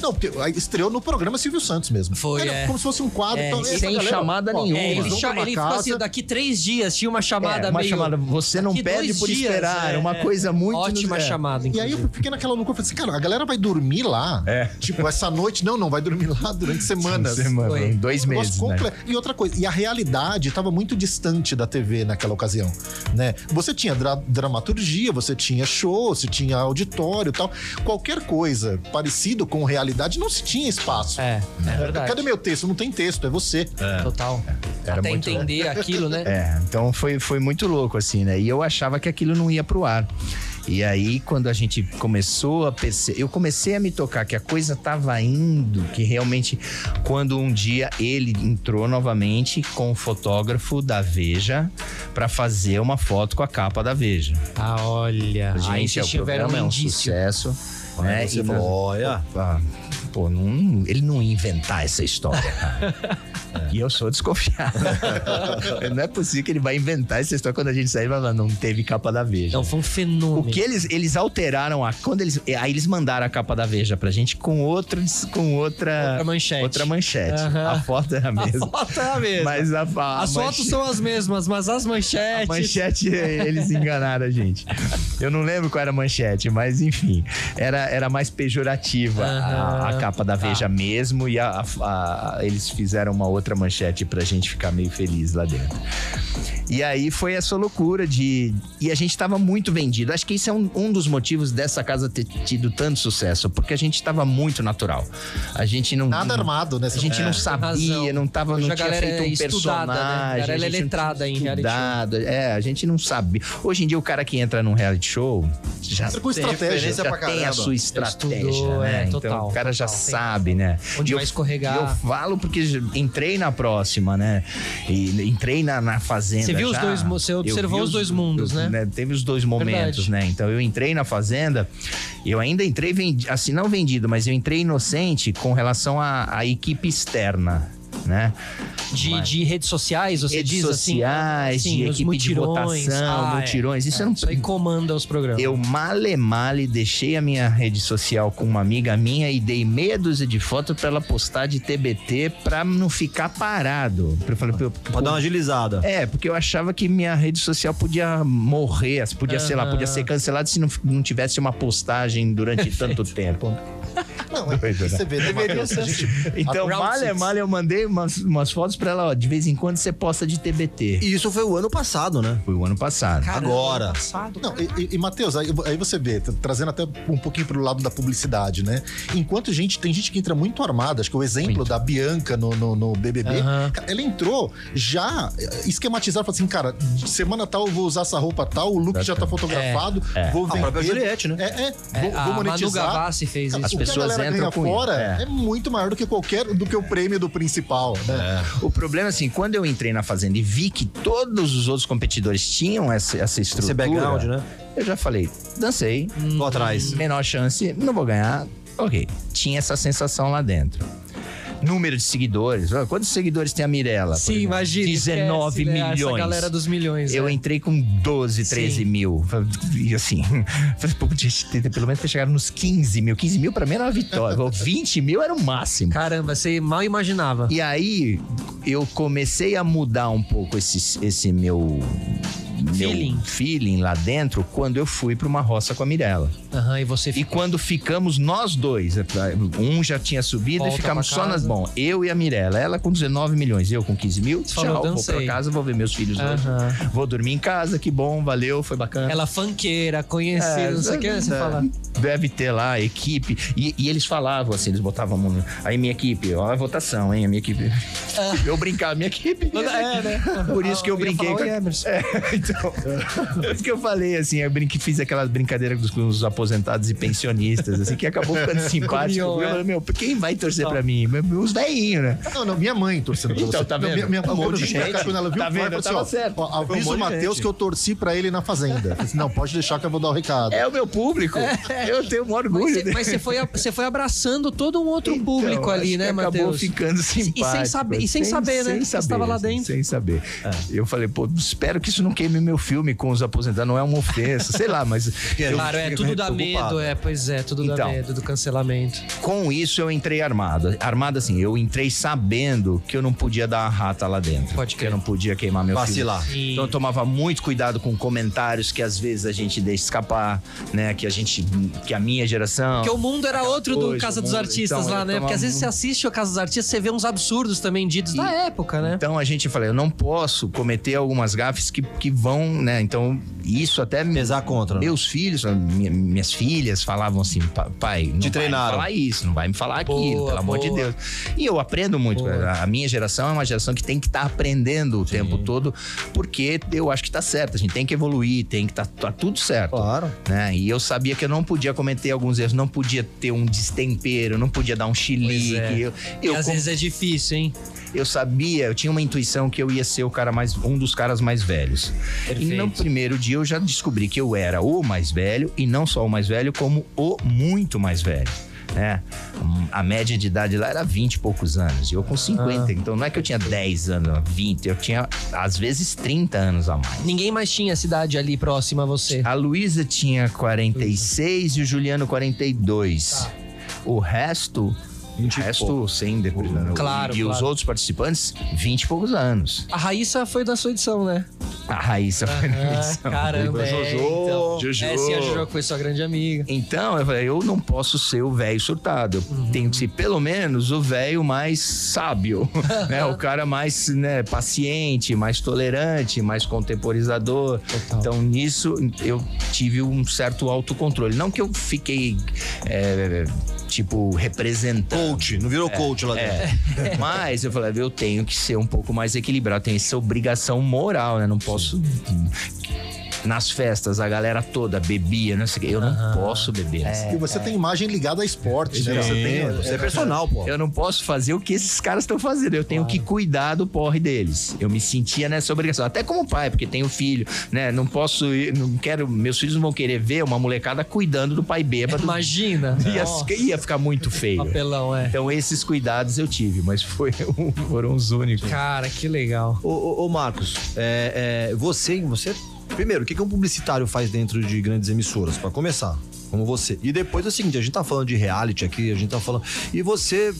Não, porque aí estreou no programa Silvio Santos mesmo. Foi, Era é. Como se fosse um quadro. É, então, sem chamada nenhuma. É, ele, cha- ele ficou assim, daqui três dias tinha uma chamada É, uma meio... chamada, você não pede por dias, esperar, é, uma é. coisa muito... Ótima é. chamada, E aí inclusive. eu fiquei naquela loucura, falei assim, cara, a galera vai dormir lá. É. Tipo, essa noite, não, não, vai dormir lá durante semanas. Semana, Foi. dois meses, né? E outra coisa, e a realidade estava muito distante da TV naquela ocasião, né? Você tinha dra- dramaturgia, você tinha show, você tinha auditório e tal. Qualquer coisa parecido com realidade não se tinha espaço. É, é verdade. Cadê meu texto? Não tem texto, é você. Total. Era Até muito- entender aquilo, né? É, então foi, foi muito louco, assim, né? E eu achava que aquilo não ia pro ar. E aí, quando a gente começou a perceber. Eu comecei a me tocar que a coisa tava indo, que realmente, quando um dia ele entrou novamente com o fotógrafo da Veja para fazer uma foto com a capa da Veja. Ah, olha. aí Gente, vocês o tiveram programa é um um indício. sucesso. né? Aí você E falou, olha. Ah, pô, não- ele não ia inventar essa história, cara. E eu sou desconfiado. não é possível que ele vai inventar essa história quando a gente sair e vai falar, não teve capa da Veja. Então foi um O fenômeno. que eles, eles alteraram a. Quando eles. Aí eles mandaram a capa da Veja pra gente com outra. Com outra, Outra manchete. Outra manchete. Aham. A foto é a A mesma. foto é a mesma. Mas a, a As fotos manche- são as mesmas, mas as a manchetes... manchete, eles enganaram a gente. Eu não lembro qual era a manchete, mas enfim. Era, era mais pejorativa a, Aham. a capa da Veja mesmo. E a- a- a- eles fizeram uma outra manchete pra gente ficar meio feliz lá dentro. E aí foi essa loucura de. E a gente tava muito vendido. Acho que isso é um, um dos motivos dessa casa ter tido tanto sucesso, porque a gente tava muito natural. A gente não. Nada não- armado, né? A gente não sabia, não tava, Hoje não a tinha feito um é né? personagem. A galera a é não letrada em reality show. É, a gente não sabe. Hoje em dia o cara que entra num reality show já Tem estratégia. já pra tem a sua estratégia, Estudou, né? é, então total, o cara já total. Tem sabe, né? Onde E vai eu- escorregar. e eu falo porque já entrei na próxima, né? E entrei na, na fazenda. Você viu os dois você observou vi os dois mundos, eu- né? Teve os dois momentos, Verdade. né? Então eu entrei na fazenda, eu ainda entrei vendi, assim não vendido, mas eu entrei inocente com relação à, à equipe externa. Né? De, Mas- de redes sociais, você redes diz sociais, assim? de sim, equipe de mutirões. votação, Ah, é. mutirões. Isso É, eu não Isso aí comanda os programas. eu male male deixei a minha rede social com uma amiga minha e dei meia dúzia de foto pra ela postar de TBT pra não ficar parado. Eu falei, pô, Pode dar uma agilizada. é, porque eu achava que minha rede social podia morrer, podia, sei lá, podia ser cancelada se não, não tivesse uma postagem durante tanto tempo. Não, é, você vê, né, Matheus? A gente- Então, Round malha, malha, eu mandei umas, umas fotos pra ela, ó, de vez em quando você posta de TBT. E isso foi o ano passado, né? Foi o ano passado. Caramba, agora. Passado, Não, e, e, e Matheus, aí, aí você vê, tra- trazendo até um pouquinho pro lado da publicidade, né? Enquanto gente, tem gente que entra muito armada, acho que o exemplo Muito. da Bianca no, no, no BBB, cara, ela entrou já eh, esquematizada, falou assim, cara, semana tal eu vou usar essa roupa tal, o look já tá fotografado, vou A vender. própria Juliette, né? É, é, É, vou, a vou Manu monetizar. Gavassi fez isso. As que pessoas a galera entram ganha com fora isso, é. é. muito maior do que qualquer do que o prêmio do principal, né? O problema, assim, quando eu entrei na Fazenda e vi que todos os outros competidores tinham essa, essa estrutura... Esse background, né? Eu já falei, dancei, Tô atrás. menor chance, não vou ganhar. Ok, tinha essa sensação lá dentro. Número de seguidores. Quantos seguidores tem a Mirella? Sim, imagina. 19 esquece, né? Essa milhões. galera dos milhões. Eu é. entrei com 12, 13 Sim. mil. E assim, pelo menos ter chegado nos 15 mil. 15 mil pra mim era uma vitória. 20 mil era o máximo. Caramba, você mal imaginava. E aí eu comecei a mudar um pouco esse, esse meu, Feeling. meu feeling lá dentro quando eu fui pra uma roça com a Mirella. Aham, e você E ficou. quando ficamos nós dois, um já tinha subido Volta e ficamos só nas. Bom, eu e a Mirella. Ela com 19 milhões, eu com 15 mil. Falou, tchau, vou pra casa, vou ver meus filhos hoje. Aham. Vou dormir em casa, que bom, valeu, foi bacana. Ela fanqueira, conhecida, não sei o que, você é, fala. Deve ter lá a equipe. E, e eles falavam assim, eles botavam a mão. no- Aí minha equipe, ó, a votação, hein? A minha equipe. Eu brincava, minha equipe. É, né? Por isso que eu ia brinquei falar, com "Oi, a... Emerson." É, então, Por isso que eu falei, assim, eu brinque, fiz aquela brincadeira com os, aposentados e pensionistas, assim, que acabou ficando simpático. Mion, Eu é. falei, meu, quem vai torcer pra mim? Os velhinhos, né? Não, não, minha mãe torcendo pra Então, você. tá Não, vendo? Minha, minha, Um monte quando de eu vim pra cá, gente. quando ela viu, Tá vendo? falou Eu tava assim, certo. ó, um avisa monte o de Matheus que eu torci pra ele na fazenda. Assim, não, pode deixar que eu vou dar o recado. É o meu público. Eu tenho um orgulho. Mas você- dele. Mas você foi, você foi abraçando todo um outro Então, público ali, né, que Acabou Matheus? ficando simpático. sem saber- e sem saber, né, que você estava lá assim, dentro. Sem saber. Eu falei, pô, espero que isso não queime meu filme com os aposentados. Não é uma ofensa, sei lá, mas... Claro, é, tudo dá medo, é, pois é, tudo dá Então. medo do cancelamento. com isso eu entrei armado. Armado assim, eu entrei sabendo que eu não podia dar uma rata lá dentro. Pode que crer. eu não podia queimar meu Vacilar. filho. Então eu tomava muito cuidado com comentários que às vezes a gente deixa escapar, né? Que a gente, que a minha geração. Porque o mundo era outro do Hoje, Casa o dos mundo- Artistas então, lá, né? Porque às vezes você assiste o Casa dos Artistas, você vê uns absurdos também ditos da época, né? Então a gente falei, eu não posso cometer algumas gafes que, que vão, né? Então isso até Pesar contra. né? Meus filhos, minha- minhas filhas falavam assim, "Pa- pai, não vai treinaram. me falar isso, não vai me falar aquilo, Boa, pelo amor de boa. Deus. E eu aprendo muito. Boa. A minha geração é uma geração que tem que estar aprendendo o tempo todo, porque eu acho que tá certo. A gente tem que evoluir, tem que tá, tá tudo certo. Claro. Né? E eu sabia que eu não podia cometer alguns erros, não podia ter um destempero, não podia dar um chilique. É. Eu, eu às com- vezes é difícil, hein? eu sabia, eu tinha uma intuição que eu ia ser o cara mais, um dos caras mais velhos. Perfeito. E no primeiro dia eu já descobri que eu era o mais velho e não só o mais velho, como o muito mais velho. Né? A média de idade lá era 20 e poucos anos. E eu com 50. Então não é que eu tinha 10 anos, 20. Eu tinha, às vezes, 30 anos a mais. Ninguém mais tinha cidade ali próxima a você. A Luísa tinha 46 e o Juliano 42. O resto. O 20 e resto sem depois. né? Claro, E os claro. outros participantes, 20 e poucos anos. A Raíssa foi da sua edição, né? A Raíssa foi na Ah, edição. caramba, Jojo. é, então. Jojo. É, sim, a Jojo que foi sua grande amiga. Então, eu falei, eu não posso ser o velho surtado. Eu Uhum. tenho que ser pelo menos o velho mais sábio, né? O cara mais né, paciente, mais tolerante, mais contemporizador. Total. Então, nisso, eu tive um certo autocontrole. Não que eu fiquei, é, tipo, representando. Coach, não virou coach lá dentro. É, mas eu falei, eu tenho que ser um pouco mais equilibrado, tenho essa obrigação moral, né? Não posso. Nas festas, a galera toda bebia, não sei o quê. Eu não posso beber. E você tem imagem ligada a esporte, né? Você tem. Você é personal, pô. Eu não posso fazer o que esses caras estão fazendo. Eu tenho que cuidar do porre deles. Eu me sentia nessa obrigação. Até como pai, porque tenho filho, né? Não posso ir, não quero. Meus filhos não vão querer ver uma molecada cuidando do pai bêbado. Imagina. Ia, Nossa, ia ficar muito feio. papelão, é. Então, esses cuidados eu tive, mas foi, foram os únicos. Cara, que legal. Ô, ô, ô, Marcos, é, é, você, você. Primeiro, o que, que um publicitário faz dentro de grandes emissoras, Pra começar? Como você. E depois é o seguinte: a gente tá falando de reality aqui, a gente tá falando. E você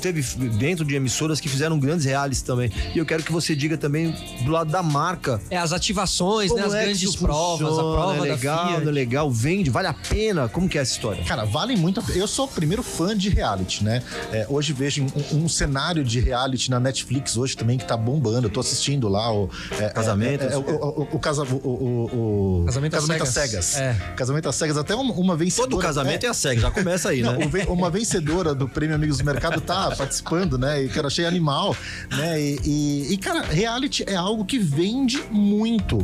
teve dentro de emissoras que fizeram grandes realities também. E eu quero que você diga também do lado da marca. É, as ativações, né? As é grandes provas, a prova é legal, é legal, vende, vale a pena. Como que é essa história? Cara, vale muito a pena. Eu sou o primeiro fã de reality, né? É, hoje vejo um, um cenário de reality na Netflix hoje também que tá bombando. Eu tô assistindo lá o. é, Casamento, é, é, o, o, o, casa- o, o- o- Casamento às às cegas. cegas. É. Casamento às cegas. Até uma, uma vencedora. Todo casamento é, a cega, já começa aí, Não, né? uma vencedora do Prêmio Amigos do Mercado tá participando, né? E que eu achei animal, né? E, e- e, cara, reality é algo que vende muito,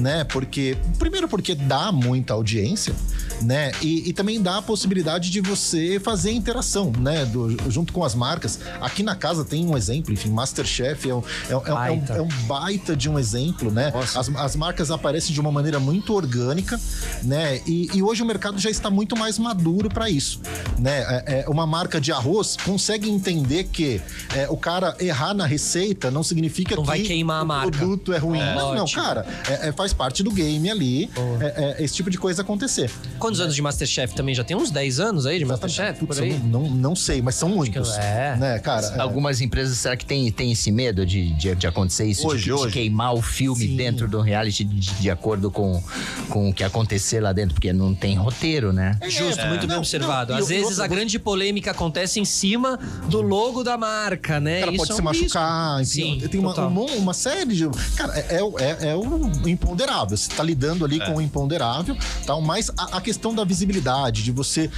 né? Porque, primeiro porque dá muita audiência, né? E, e também dá a possibilidade de você fazer interação, né? Do- junto com as marcas. Aqui na casa tem um exemplo, enfim, Masterchef é um, é, é um- é um, Baita. é um baita de um exemplo, né? As, as marcas aparecem de uma maneira muito orgânica, né? E, e hoje o mercado já está muito mais maduro para isso, né? É, é, uma marca de arroz consegue entender que é, o cara errar na receita não significa Não que vai queimar a o marca. produto é ruim. não, não, ótimo. cara, é- é, faz parte do game ali é, é, esse tipo de coisa acontecer. Quantos anos de Masterchef também? Já tem uns 10 anos aí de Masterchef? Putz, por eu aí? não, não, não sei, mas são muitos. é. Né, cara? é. Algumas empresas, será que tem, tem esse medo de, de, de acontecer isso? Hoje, de, de hoje. queimar o filme Sim. dentro do reality de, de acordo com, com o que acontecer lá dentro? Porque não tem roteiro, né? Justo, muito bem Não, observado. não, Às o- vezes outra- a grande polêmica acontece em cima do logo da marca, né? O cara Isso pode é se um risco. machucar, enfim, Sim, tem uma, uma, uma série de. Cara, é, é, é o imponderável. Você tá lidando ali com o imponderável, tal, mas a, a questão da visibilidade, de você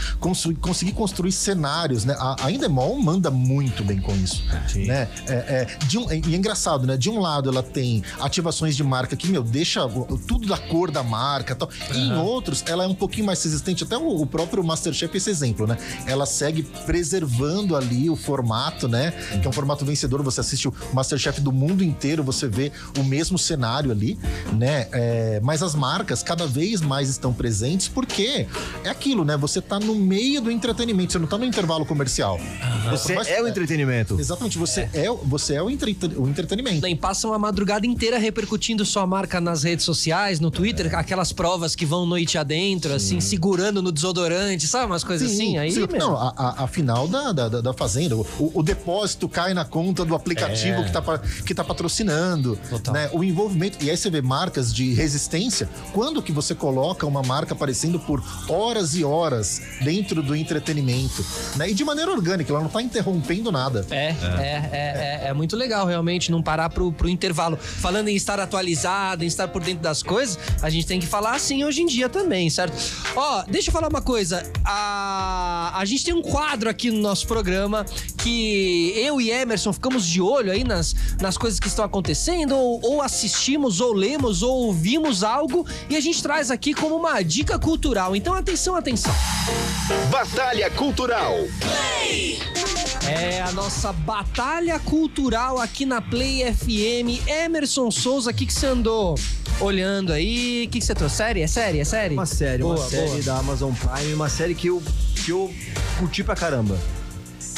conseguir construir cenários, né? A, a Endemol manda muito bem com isso. Né? É, é, de um, e é engraçado, né? De um lado, ela tem ativações de marca que, meu, deixa tudo da cor da marca tal. E em outros, ela é um pouquinho mais resistente. Até o, o próprio Masterchef é esse exemplo, né? Ela segue preservando ali o formato, né? Que é um formato vencedor. Você assiste o Masterchef do mundo inteiro, você vê o mesmo cenário ali, né? É, mas as marcas cada vez mais estão presentes porque é aquilo, né? Você tá no meio do entretenimento, você não tá no intervalo comercial. Você Mas- é o entretenimento. Exatamente, você é, você é o, entre- o entretenimento. Nem passam a madrugada inteira repercutindo sua marca nas redes sociais, no Twitter, aquelas provas que vão noite adentro, assim, segurando no desodorante, sabe? Umas coisas assim. Aí, sim. Não, a, a- a final da, da, da- da fazenda, o, o depósito cai na conta do aplicativo que, tá, que tá patrocinando. Total. Né? O envolvimento. E aí você vê marcas de resistência. Quando que você coloca uma marca aparecendo por horas e horas dentro do entretenimento? Né? E de maneira orgânica, ela não tá interrompendo nada. É, é, é, é, é muito legal realmente não parar pro, pro intervalo. Falando em estar atualizado, em estar por dentro das coisas, a gente tem que falar assim hoje em dia também, certo? Ó, deixa eu falar uma coisa. A, a gente tem um quadro aqui no nosso programa que eu e Emerson ficamos de olho aí nas, nas coisas que estão acontecendo, ou, ou assistimos, ou lemos, ou ouvimos algo, e a gente traz aqui como uma dica cultural. Então atenção, atenção. Batalha Cultural. É a nossa batalha cultural aqui na Play FM. Emerson Souza, o que, que você andou olhando aí? O que, que você trouxe? Série? É série? É série? Uma série, boa, uma série boa. da Amazon Prime, uma série que eu, que eu curti pra caramba.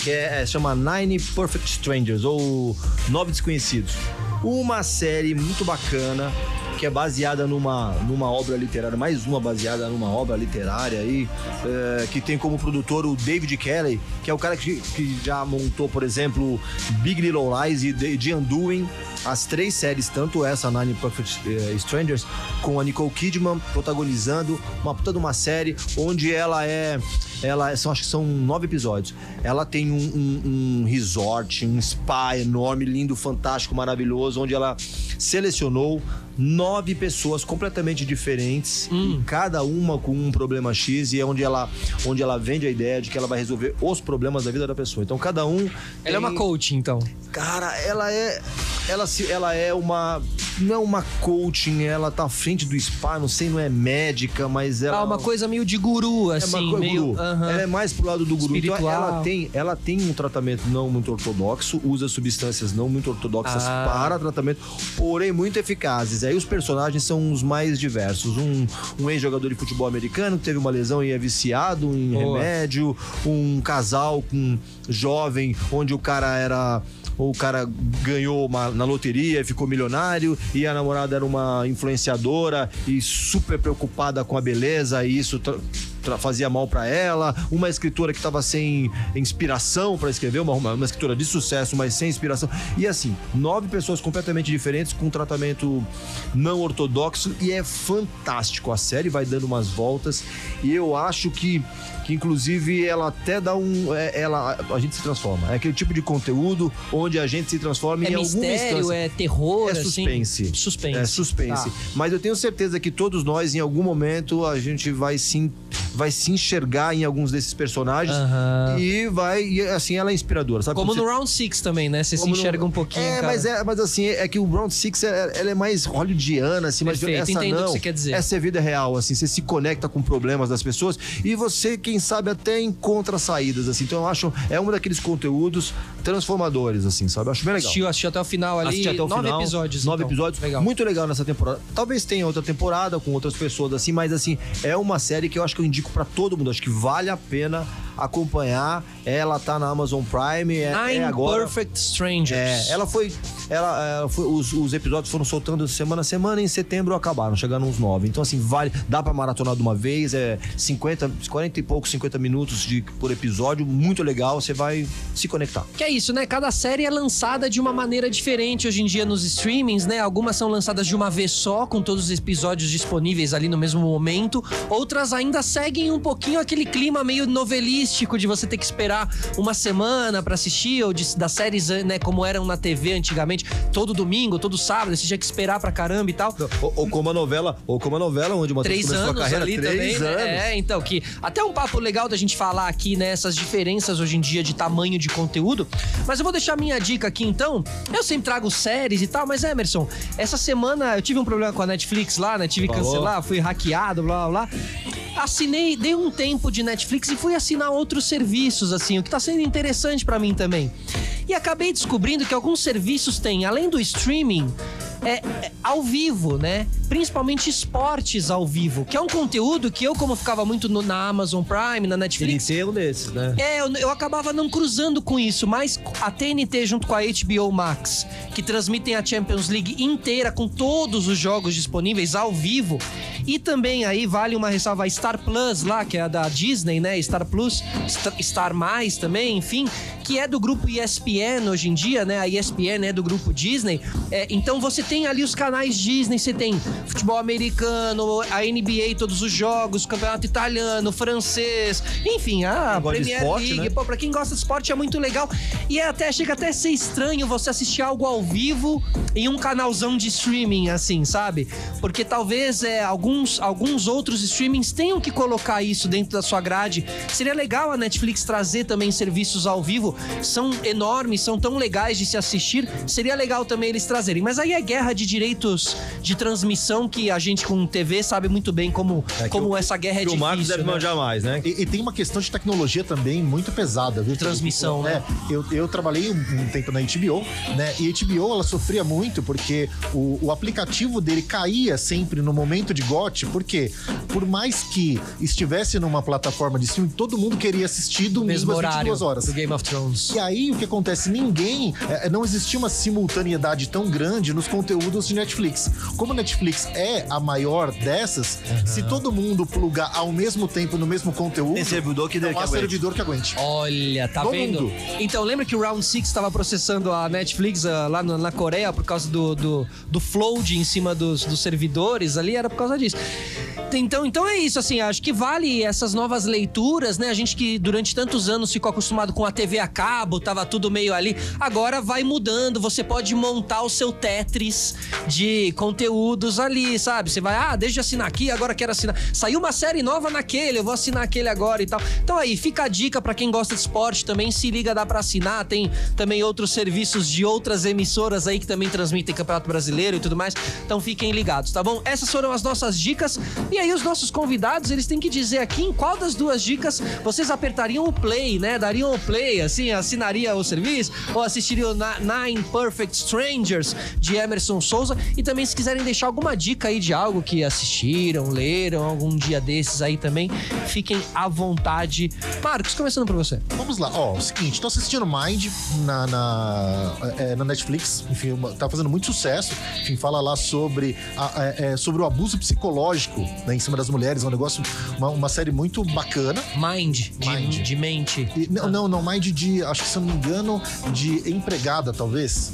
Que é, é- chama Nine Perfect Strangers, ou Nove Desconhecidos. Uma série muito bacana, que é baseada numa, numa obra literária, mais uma baseada numa obra literária aí, é, que tem como produtor o David Kelly, que é o cara que, que já montou, por exemplo, Big Little Lies e The, Undoing, as três séries, tanto essa Nine Perfect eh, Strangers, com a Nicole Kidman protagonizando uma puta de uma série onde ela é. Ela são, acho que são nove episódios. Ela tem um, um- um resort, um spa enorme, lindo, fantástico, maravilhoso, onde ela selecionou nove pessoas completamente diferentes, e cada uma com um problema X, e é onde ela, onde ela vende a ideia de que ela vai resolver os problemas da vida da pessoa. Então cada um. Ela é uma tem- coach, então. Cara, ela é. Ela, se, ela é uma. Não é uma coaching, ela tá à frente do spa, não sei, não é médica, mas ela. Ah, uma coisa meio de guru, é assim, uma coisa meio. guru. Ela é mais pro lado do guru. Então Espiritual. ela tem, ela tem um tratamento não muito ortodoxo, usa substâncias não muito ortodoxas Ah. para tratamento, porém muito eficazes. Aí os personagens são os mais diversos. Um, um ex-jogador de futebol americano que teve uma lesão e é viciado em Boa. remédio, um casal com jovem, onde o cara era o cara ganhou uma- na loteria e ficou milionário e a namorada era uma influenciadora e super preocupada com a beleza e isso fazia mal pra ela, uma escritora que tava sem inspiração pra escrever, uma, uma, uma escritora de sucesso, mas sem inspiração. E assim, nove pessoas completamente diferentes com um tratamento não ortodoxo e é fantástico. A série vai dando umas voltas e eu acho que, que inclusive ela até dá um, é- ela a gente se transforma. É aquele tipo de conteúdo onde a gente se transforma É em alguma mistério, instância. é terror, É assim? suspense. Suspense. É suspense. Tá. Mas eu tenho certeza que todos nós, em algum momento, a gente vai se, vai se enxergar em alguns desses personagens Aham. e vai. E assim, ela é inspiradora, sabe? Como no Round Six também, né? Você se como no- enxerga um pouquinho, É, cara. mas é, mas assim, é que o Round Six é- ela é mais hollywoodiana, assim, mas Perfeito, essa entendo não. que você quer dizer. Essa é vida real, assim, você se conecta com problemas das pessoas e você, quem sabe, até encontra saídas, assim. Então eu acho, é um daqueles conteúdos transformadores, assim, sabe? Eu acho bem legal. Assistiu, assistiu até o final ali. Assisti até o nove final, episódios. Nove então. episódios. Legal. Muito legal nessa temporada. Talvez tenha outra temporada com outras pessoas assim, mas assim, é uma série que eu acho que eu indico pra todo mundo. Acho que vale a pena acompanhar. Ela tá na Amazon Prime. É, Nine é agora. Perfect Strangers. É, ela foi. Ela, ela foi os, os episódios foram soltando semana a semana e em setembro acabaram, chegando uns nove. Então, assim, vale. Dá pra maratonar de uma vez. É 50, 40 e poucos, 50 minutos de, por episódio. Muito legal. Você vai se conectar. Que é isso, né? Cada série é lançada de uma maneira diferente hoje em dia nos streamings, né? Algumas são lançadas de uma vez só, com todos os episódios disponíveis ali no mesmo momento. Outras ainda seguem um pouquinho aquele clima meio novelístico místico de você ter que esperar uma semana pra assistir, ou de, das séries, né, como eram na TV antigamente, todo domingo, todo sábado, você tinha que esperar pra caramba e tal. Ou, ou como a novela, ou como a novela onde uma Três começou anos a carreira, ali três também, anos. né? É, então, que até um papo legal da gente falar aqui, né? Essas diferenças hoje em dia de tamanho de conteúdo. Mas eu vou deixar minha dica aqui então. Eu sempre trago séries e tal, mas Emerson, essa semana eu tive um problema com a Netflix lá, né? Tive que cancelar, fui hackeado, blá blá blá. Assinei, dei um tempo de Netflix e fui assinar outros serviços, assim, o que tá sendo interessante pra mim também. E acabei descobrindo que alguns serviços têm, além do streaming, é, é ao vivo, né? Principalmente esportes ao vivo, que é um conteúdo que eu, como ficava muito no- na Amazon Prime, na Netflix, TNT é um desses, né? é, eu, eu acabava não cruzando com isso, mas a TNT junto com a HBO Max, que transmitem a Champions League inteira com todos os jogos disponíveis ao vivo, e também aí vale uma ressalva a Star Plus lá, que é a da Disney, né? Star Plus, Star, Star Mais também, enfim, que é do grupo ESPN hoje em dia, né? A ESPN é do grupo Disney. É, então você tem ali os canais Disney, você tem futebol americano, a NBA, todos os jogos, campeonato italiano, francês, enfim, a Quem Premier esporte, League. né? Pô, pra quem gosta de esporte é muito legal. E é até chega até a ser estranho você assistir algo ao vivo em um canalzão de streaming, assim, sabe? Porque talvez é, alguns, alguns outros streamings tenham que colocar isso dentro da sua grade. Seria legal a Netflix trazer também serviços ao vivo. São enormes, são tão legais de se assistir. Seria legal também eles trazerem. Mas aí é guerra de direitos de transmissão que a gente com TV sabe muito bem como, É como o- essa guerra é que o difícil. Marcos deve né? manjar mais, né? E, e tem uma questão de tecnologia também muito pesada, viu? Transmissão, é, né? Eu, eu trabalhei um, um tempo na HBO, né? E a HBO ela sofria muito porque o, o aplicativo dele caía sempre no momento de GOT, porque por mais que estivesse numa plataforma de streaming, todo mundo queria assistir domingo Mesmo às horário 22 horas. do Game of Thrones. E aí o que acontece? Ninguém. é, não existia uma simultaneidade tão grande nos conteúdos de Netflix. Como a Netflix é a maior dessas, se todo mundo plugar ao mesmo tempo no mesmo conteúdo, Tem servidor que, não que há aguente. servidor que aguente. Olha, tá Do vendo? mundo. Então, lembra que o Round 6 estava processando a Netflix ah, lá na, na Coreia por causa do, do, do float em cima dos, dos servidores ali? Era por causa disso. Então, então é isso, assim, acho que vale essas novas leituras, né? A gente que durante tantos anos ficou acostumado com a TV a cabo, tava tudo meio ali. Agora vai mudando, você pode montar o seu Tetris de conteúdos ali, sabe? Você vai, ah, deixa de assinar aqui, agora quero assinar. Saiu uma série nova naquele, eu vou assinar aquele agora e tal. Então aí, fica a dica pra quem gosta de esporte também, se liga, dá pra assinar. Tem também outros serviços de outras emissoras aí que também transmitem Campeonato Brasileiro e tudo mais. Então fiquem ligados, tá bom? Essas foram as nossas dicas. E aí, os nossos convidados, eles têm que dizer aqui em qual das duas dicas vocês apertariam o play, né? Dariam o play, assim, assinaria o serviço, ou assistiriam Nine Perfect Strangers de Emerson Souza. E também, se quiserem deixar alguma dica aí de algo que assistiram, leram algum dia desses aí também, fiquem à vontade. Marcos, começando por você. Vamos lá, ó, o seguinte, tô assistindo Mind na, na, é, na Netflix, enfim, tá fazendo muito sucesso, enfim, fala lá sobre, a- é, é, sobre o abuso psicológico né, em cima das mulheres, é um negócio, uma, uma série muito bacana. Mind, de, Mind. de mente. E, não, não, não, Mind de, acho que se eu não me engano, de empregada, talvez.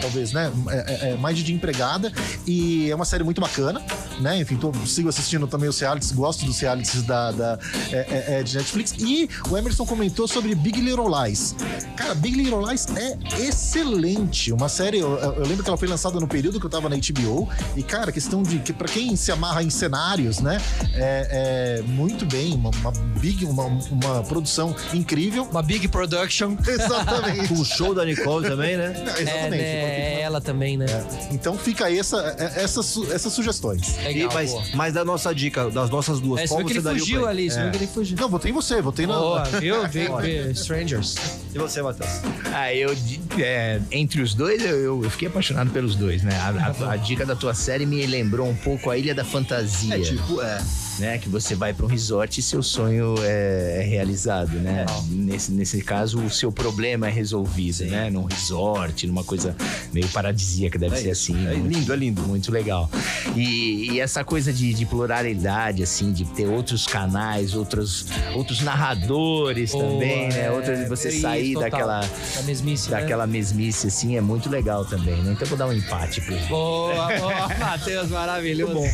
Talvez, né? É, é, é, Mind de empregada. E é uma série muito bacana, né? Enfim, tô, sigo assistindo também os realities, gosto dos realities da, da, é, é, é, de Netflix. E o Emerson comentou sobre Big Little Lies. Cara, Big Little Lies é excelente. Uma série, eu, eu lembro que ela foi lançada no período que eu tava na HBO. E, cara, questão de. que para quem se amarra em cenários, né? É, é muito bem, uma, uma big, uma, uma produção incrível. Uma big production. Exatamente. Com o show da Nicole também, né? Não, É, exatamente. né? É ela também, né? Então fica aí essa, é- essas, su- essas sugestões. E, Legal, mas, boa. mas da nossa dica, das nossas duas, É, você qual que você ele daria fugiu ali, É. que ele fugiu. Não, votei em você, votei na. Boa, viu? Big, Strangers. E você, Matheus? Ah, eu. é, entre os dois, eu, eu- eu fiquei apaixonado pelos dois, né? A, a- a dica da tua série me lembrou um pouco a Ilha da Fantasia. É tipo, é. Né? Que você vai para um resort e seu sonho é, é realizado, né? Nesse, nesse caso, o seu problema é resolvido, né? Num resort, numa coisa meio paradisíaca, deve É ser isso. assim. É muito- lindo, é lindo. Muito legal. E, e essa coisa de, de pluralidade, assim, de ter outros canais, outros, outros narradores Boa, também, né? é, de você isso, sair total. daquela Da mesmice, né? daquela mesmice assim é muito legal também, né? Então eu vou dar um empate pro Boa, boa, Matheus, maravilhoso. Bom,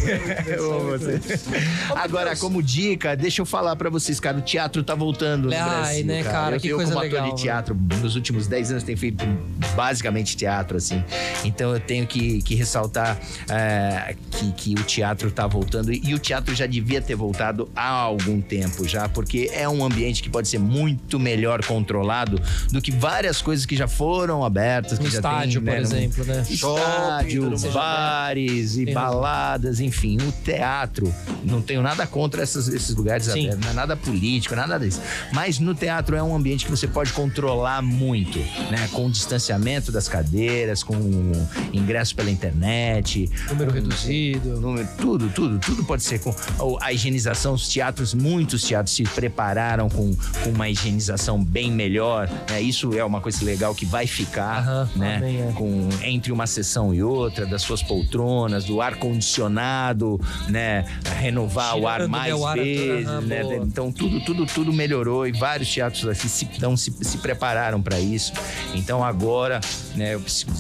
amo Agora, como dica, deixa eu falar pra vocês, cara, o teatro tá voltando no Ai, Brasil, né, cara, eu, que eu, coisa como legal, ator de teatro, nos últimos 10 anos tenho feito basicamente teatro, assim. Então eu tenho que, que ressaltar é, que, que o teatro tá voltando e o teatro já devia ter voltado há algum tempo já, porque é um ambiente que pode ser muito melhor controlado do que várias coisas que já foram abertas, que Um já estádio, tem, por né, exemplo, né? Estádio, mais. bares e baladas, enfim, o teatro. Não tenho nada contra essas- esses lugares Sim. abertos, não é nada político, nada disso. Mas no teatro é um ambiente que você pode controlar muito, né? Com o distanciamento das cadeiras, com o ingresso pela internet, Número reduzido. número, tudo, tudo, tudo pode ser com ou a higienização. Os teatros, muitos teatros se prepararam com, com uma higienização bem melhor. Né? Isso é uma coisa legal que vai ficar, Aham, né? é. Com entre uma sessão e outra, das suas poltronas, do ar condicionado, né? Renovar o ar mais ar, vezes, aham, né? boa. Então tudo, tudo, tudo melhorou e vários teatros aqui se, então, se, se prepararam para isso. Então agora, né? eu preciso-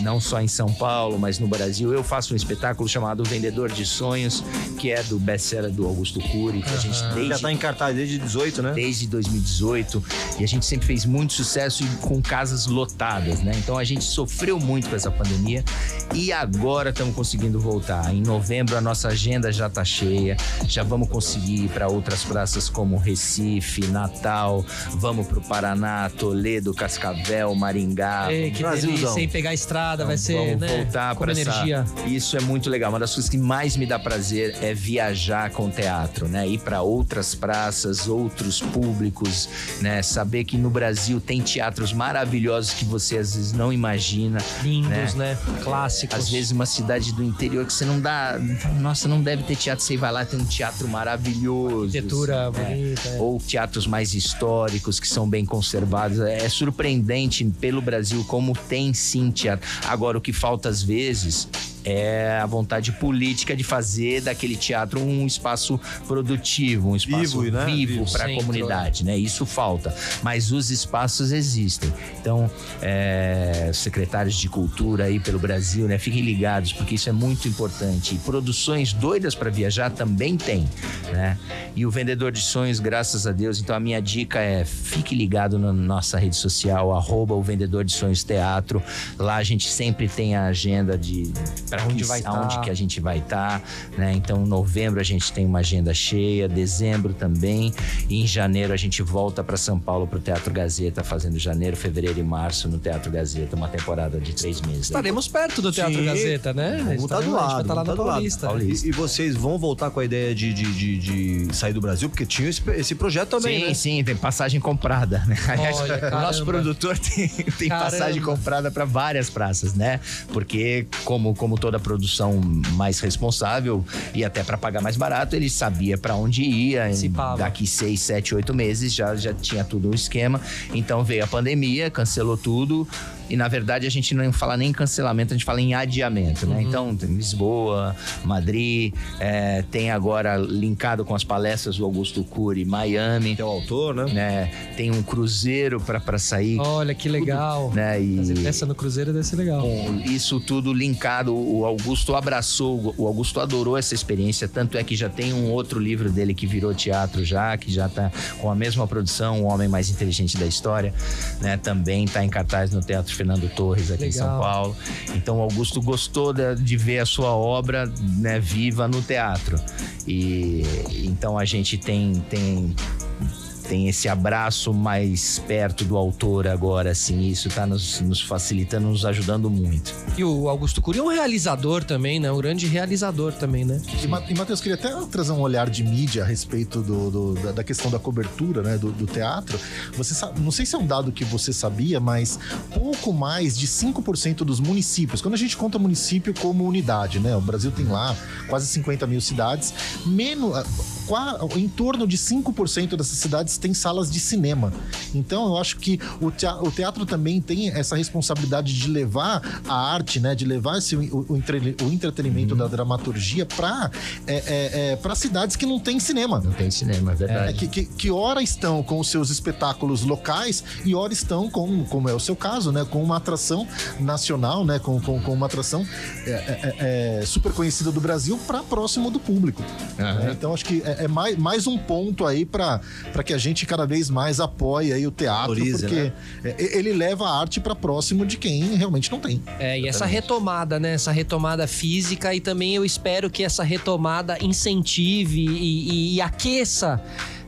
não só em São Paulo, mas no Brasil, eu faço um espetáculo chamado Vendedor de Sonhos, que é do best-seller do Augusto Cury, que a gente Já desde tá em cartaz desde 18, né? desde 2018 e a gente sempre fez muito sucesso com casas lotadas, né? Então a gente sofreu muito com essa pandemia e agora estamos conseguindo voltar. Em novembro a nossa agenda já tá cheia, já vamos conseguir ir para outras praças como Recife, Natal, vamos pro Paraná, Toledo, Cascavel, Maringá. Ei, que Brasilzão. sem pegar estrada, vai ser, né? voltar com energia. Isso é muito legal. Uma das coisas que mais me dá prazer é viajar com teatro, né? Ir para outras praças, outros públicos, né? Saber que no Brasil tem teatros maravilhosos que você às vezes não imagina. Lindos, né? Clássicos. Às vezes uma cidade do interior que você não dá, nossa, não deve ter teatro, você vai lá tem um teatro maravilhoso. Arquitetura né? bonita. é. ou teatros mais históricos que são bem conservados. É surpreendente pelo Brasil como tem sim teatro. Agora, o que falta às vezes é a vontade política de fazer daquele teatro um espaço produtivo, um espaço Vivo, né? vivo para a comunidade, né? Isso falta. Mas os espaços existem. Então, é, secretários de cultura aí pelo Brasil, né? Fiquem ligados porque isso é muito importante. E produções doidas para viajar também tem, né? E o vendedor de sonhos, graças a Deus. Então, a minha dica é fique ligado na nossa rede social, arroba o vendedor de sonhos teatro. Lá a gente sempre tem a agenda de para Onde vai aonde tá. que a gente vai estar, né? Então, novembro a gente tem uma agenda cheia, dezembro também, e em janeiro a gente volta para São Paulo para o Teatro Gazeta, fazendo janeiro, fevereiro e março no Teatro Gazeta, uma temporada de três meses. Estaremos perto do Teatro Sim. Gazeta, né? Vamos estar do Estaremos- a gente lado. vai estar lá na tá do lado. Paulista. Paulista. E, e vocês vão voltar com a ideia de, de, de- de sair do Brasil? Porque tinha esse, esse projeto também, sim, né? sim, tem passagem comprada, né? Aliás, o nosso produtor tem, tem passagem comprada para várias praças, né? Porque como, como toda produção mais responsável e até para pagar mais barato, ele sabia para onde ia. Daqui seis, sete, oito meses já, já tinha tudo o esquema. Então veio a pandemia, cancelou tudo. E na verdade a gente não fala nem em cancelamento, a gente fala em adiamento, Uhum. né? Então tem Lisboa, Madrid, é, tem agora linkado com as palestras do Augusto Cury, Miami Que é o autor, né? né? Tem um cruzeiro para sair, Olha que legal. né? E Fazer peça no Cruzeiro deve ser legal. com isso tudo linkado, o Augusto abraçou, o Augusto adorou essa experiência, tanto é que já tem um outro livro dele que virou teatro já, que já tá com a mesma produção, O Homem Mais Inteligente da História, né? Também tá em cartaz no Teatro Fernando Torres aqui em Legal. São Paulo. Então o Augusto gostou de, de ver a sua obra, né, viva no teatro. E então a gente tem tem tem esse abraço mais perto do autor agora, assim, isso tá nos, nos facilitando, nos ajudando muito. E o Augusto Cury é um realizador também, né? Um grande realizador também, né? E, Ma- e Matheus, queria até trazer um olhar de mídia a respeito do, do- da, da questão da cobertura né, do, do teatro. Você sabe, não sei se é um dado que você sabia, mas pouco mais de 5% dos municípios, quando a gente conta município como unidade, né? O Brasil tem lá quase 50 mil cidades, menos. Em torno de 5% dessas cidades tem salas de cinema. Então eu acho que o tea- o teatro também tem essa responsabilidade de levar a arte, né? De levar esse, o, o entre- o entretenimento da dramaturgia para para cidades que não tem cinema. Não tem cinema, é É, verdade. que, que, que ora estão com os seus espetáculos locais e ora estão com, como é o seu caso, né, com uma atração nacional, né, com, com, com uma atração é, é, é, super conhecida do Brasil para próximo do público. Aham. né? Então acho que é, é mais, mais um ponto aí para que a gente cada vez mais apoie aí o teatro, porque né? é, ele leva a arte para próximo de quem realmente não tem. É, e essa retomada, né? Essa retomada física e também eu espero que essa retomada incentive e, e- e aqueça.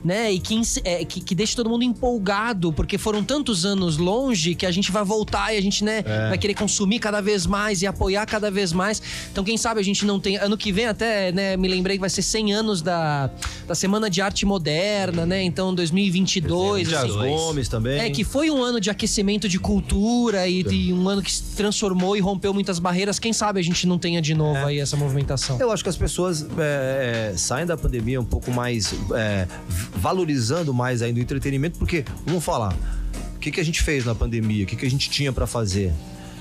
Né? E que, é, que, que deixe todo mundo empolgado, porque foram tantos anos longe que a gente vai voltar e a gente né, vai querer consumir cada vez mais e apoiar cada vez mais. Então, quem sabe a gente não tem. Ano que vem, até, né, me lembrei que vai ser 100 anos da, da Semana de Arte Moderna, né? Então, 2022. Dias assim, Gomes também. é, que foi um ano de aquecimento de cultura e de um ano que se transformou e rompeu muitas barreiras. Quem sabe a gente não tenha de novo aí essa movimentação. Eu acho que as pessoas é, é, saem da pandemia um pouco mais é, valorizando mais ainda o entretenimento, porque, vamos falar, o que, que a gente fez na pandemia? O que, que a gente tinha pra fazer?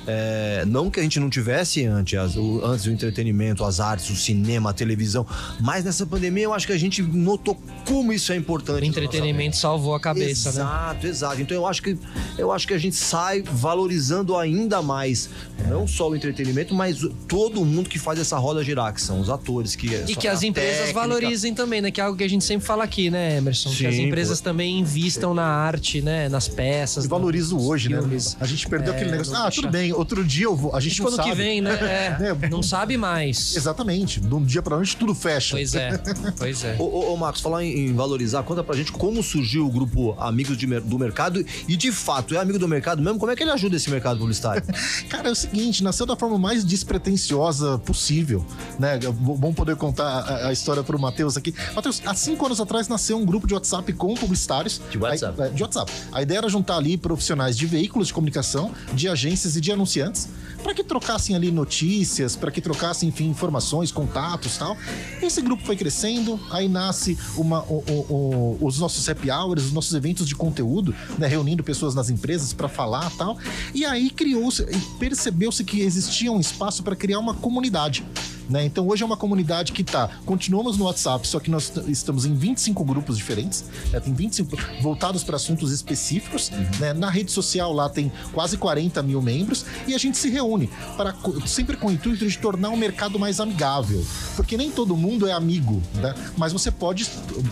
É, não que a gente não tivesse antes, as- o, antes o entretenimento, as artes, o cinema, a televisão, mas nessa pandemia eu acho que a gente notou como isso é importante. O entretenimento salvou a cabeça, né? exato, exato. Então eu acho que eu acho que a gente sai valorizando ainda mais não só o entretenimento, mas o- todo mundo que faz essa roda girar, que são os atores que E que as empresas técnica. valorizem também, né? Que é algo que a gente sempre fala aqui, né, Emerson? que as Sim, empresas pô. também invistam na arte, né? Nas peças. E valorizo nos hoje, filmes. né? A gente perdeu É, aquele negócio. Ah, tudo bem, outro dia eu vou. A gente Tipo não ano que sabe. vem, né? É, É. não sabe mais. Exatamente. De um dia pra noite tudo fecha. Pois é, pois é. Ô, ô, ô, Marcos, falar em, em valorizar, conta pra gente como surgiu o grupo Amigos de do Mercado e, de fato, é amigo do mercado mesmo? Como é que ele ajuda esse mercado publicitário? Cara, é o seguinte, nasceu da forma mais despretensiosa possível, né? É bo- Bom poder contar a, a história pro Matheus aqui. Matheus, há cinco anos atrás nasceu um grupo de WhatsApp com publicitários. De WhatsApp. A- é, de WhatsApp. A ideia era juntar ali profissionais de veículos de comunicação, de agências e de anunciantes, para que trocassem ali notícias, para que trocassem, enfim, informações, contatos tal. Esse grupo foi crescendo, aí nasce uma, o- o- o- os nossos happy hours, os nossos eventos de conteúdo, né, reunindo pessoas nas empresas para falar tal. E aí criou-se, percebeu-se que existia um espaço para criar uma comunidade. Né? Então hoje é uma comunidade que tá. Continuamos no WhatsApp, só que nós estamos em 25 grupos diferentes. né? Tem 25 voltados para assuntos específicos. né? Na rede social lá tem quase 40 mil membros e a gente se reúne para sempre com o intuito de tornar o mercado mais amigável. Porque nem todo mundo é amigo, né? mas você pode,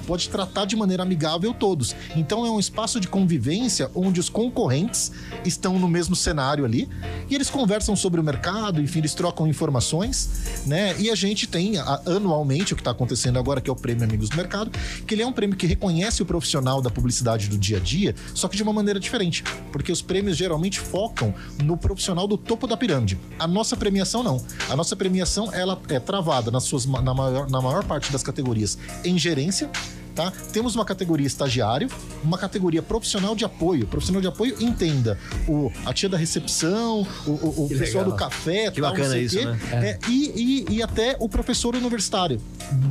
pode tratar de maneira amigável todos. Então é um espaço de convivência onde os concorrentes estão no mesmo cenário ali e eles conversam sobre o mercado, enfim, eles trocam informações, né? E a gente tem a- anualmente o que está acontecendo agora, que é o Prêmio Amigos do Mercado, que ele é um prêmio que reconhece o profissional da publicidade do dia a dia, só que de uma maneira diferente, porque os prêmios geralmente focam no profissional do topo da pirâmide. A nossa premiação não. A nossa premiação ela é travada nas suas na maior, na maior parte das categorias em gerência Tá? Temos uma categoria estagiário, uma categoria profissional de apoio. Profissional de apoio, entenda, o, a tia da recepção, o, o- o pessoal legal. do café, Que tal, bacana isso, quê. né? É, e, e- e até o professor universitário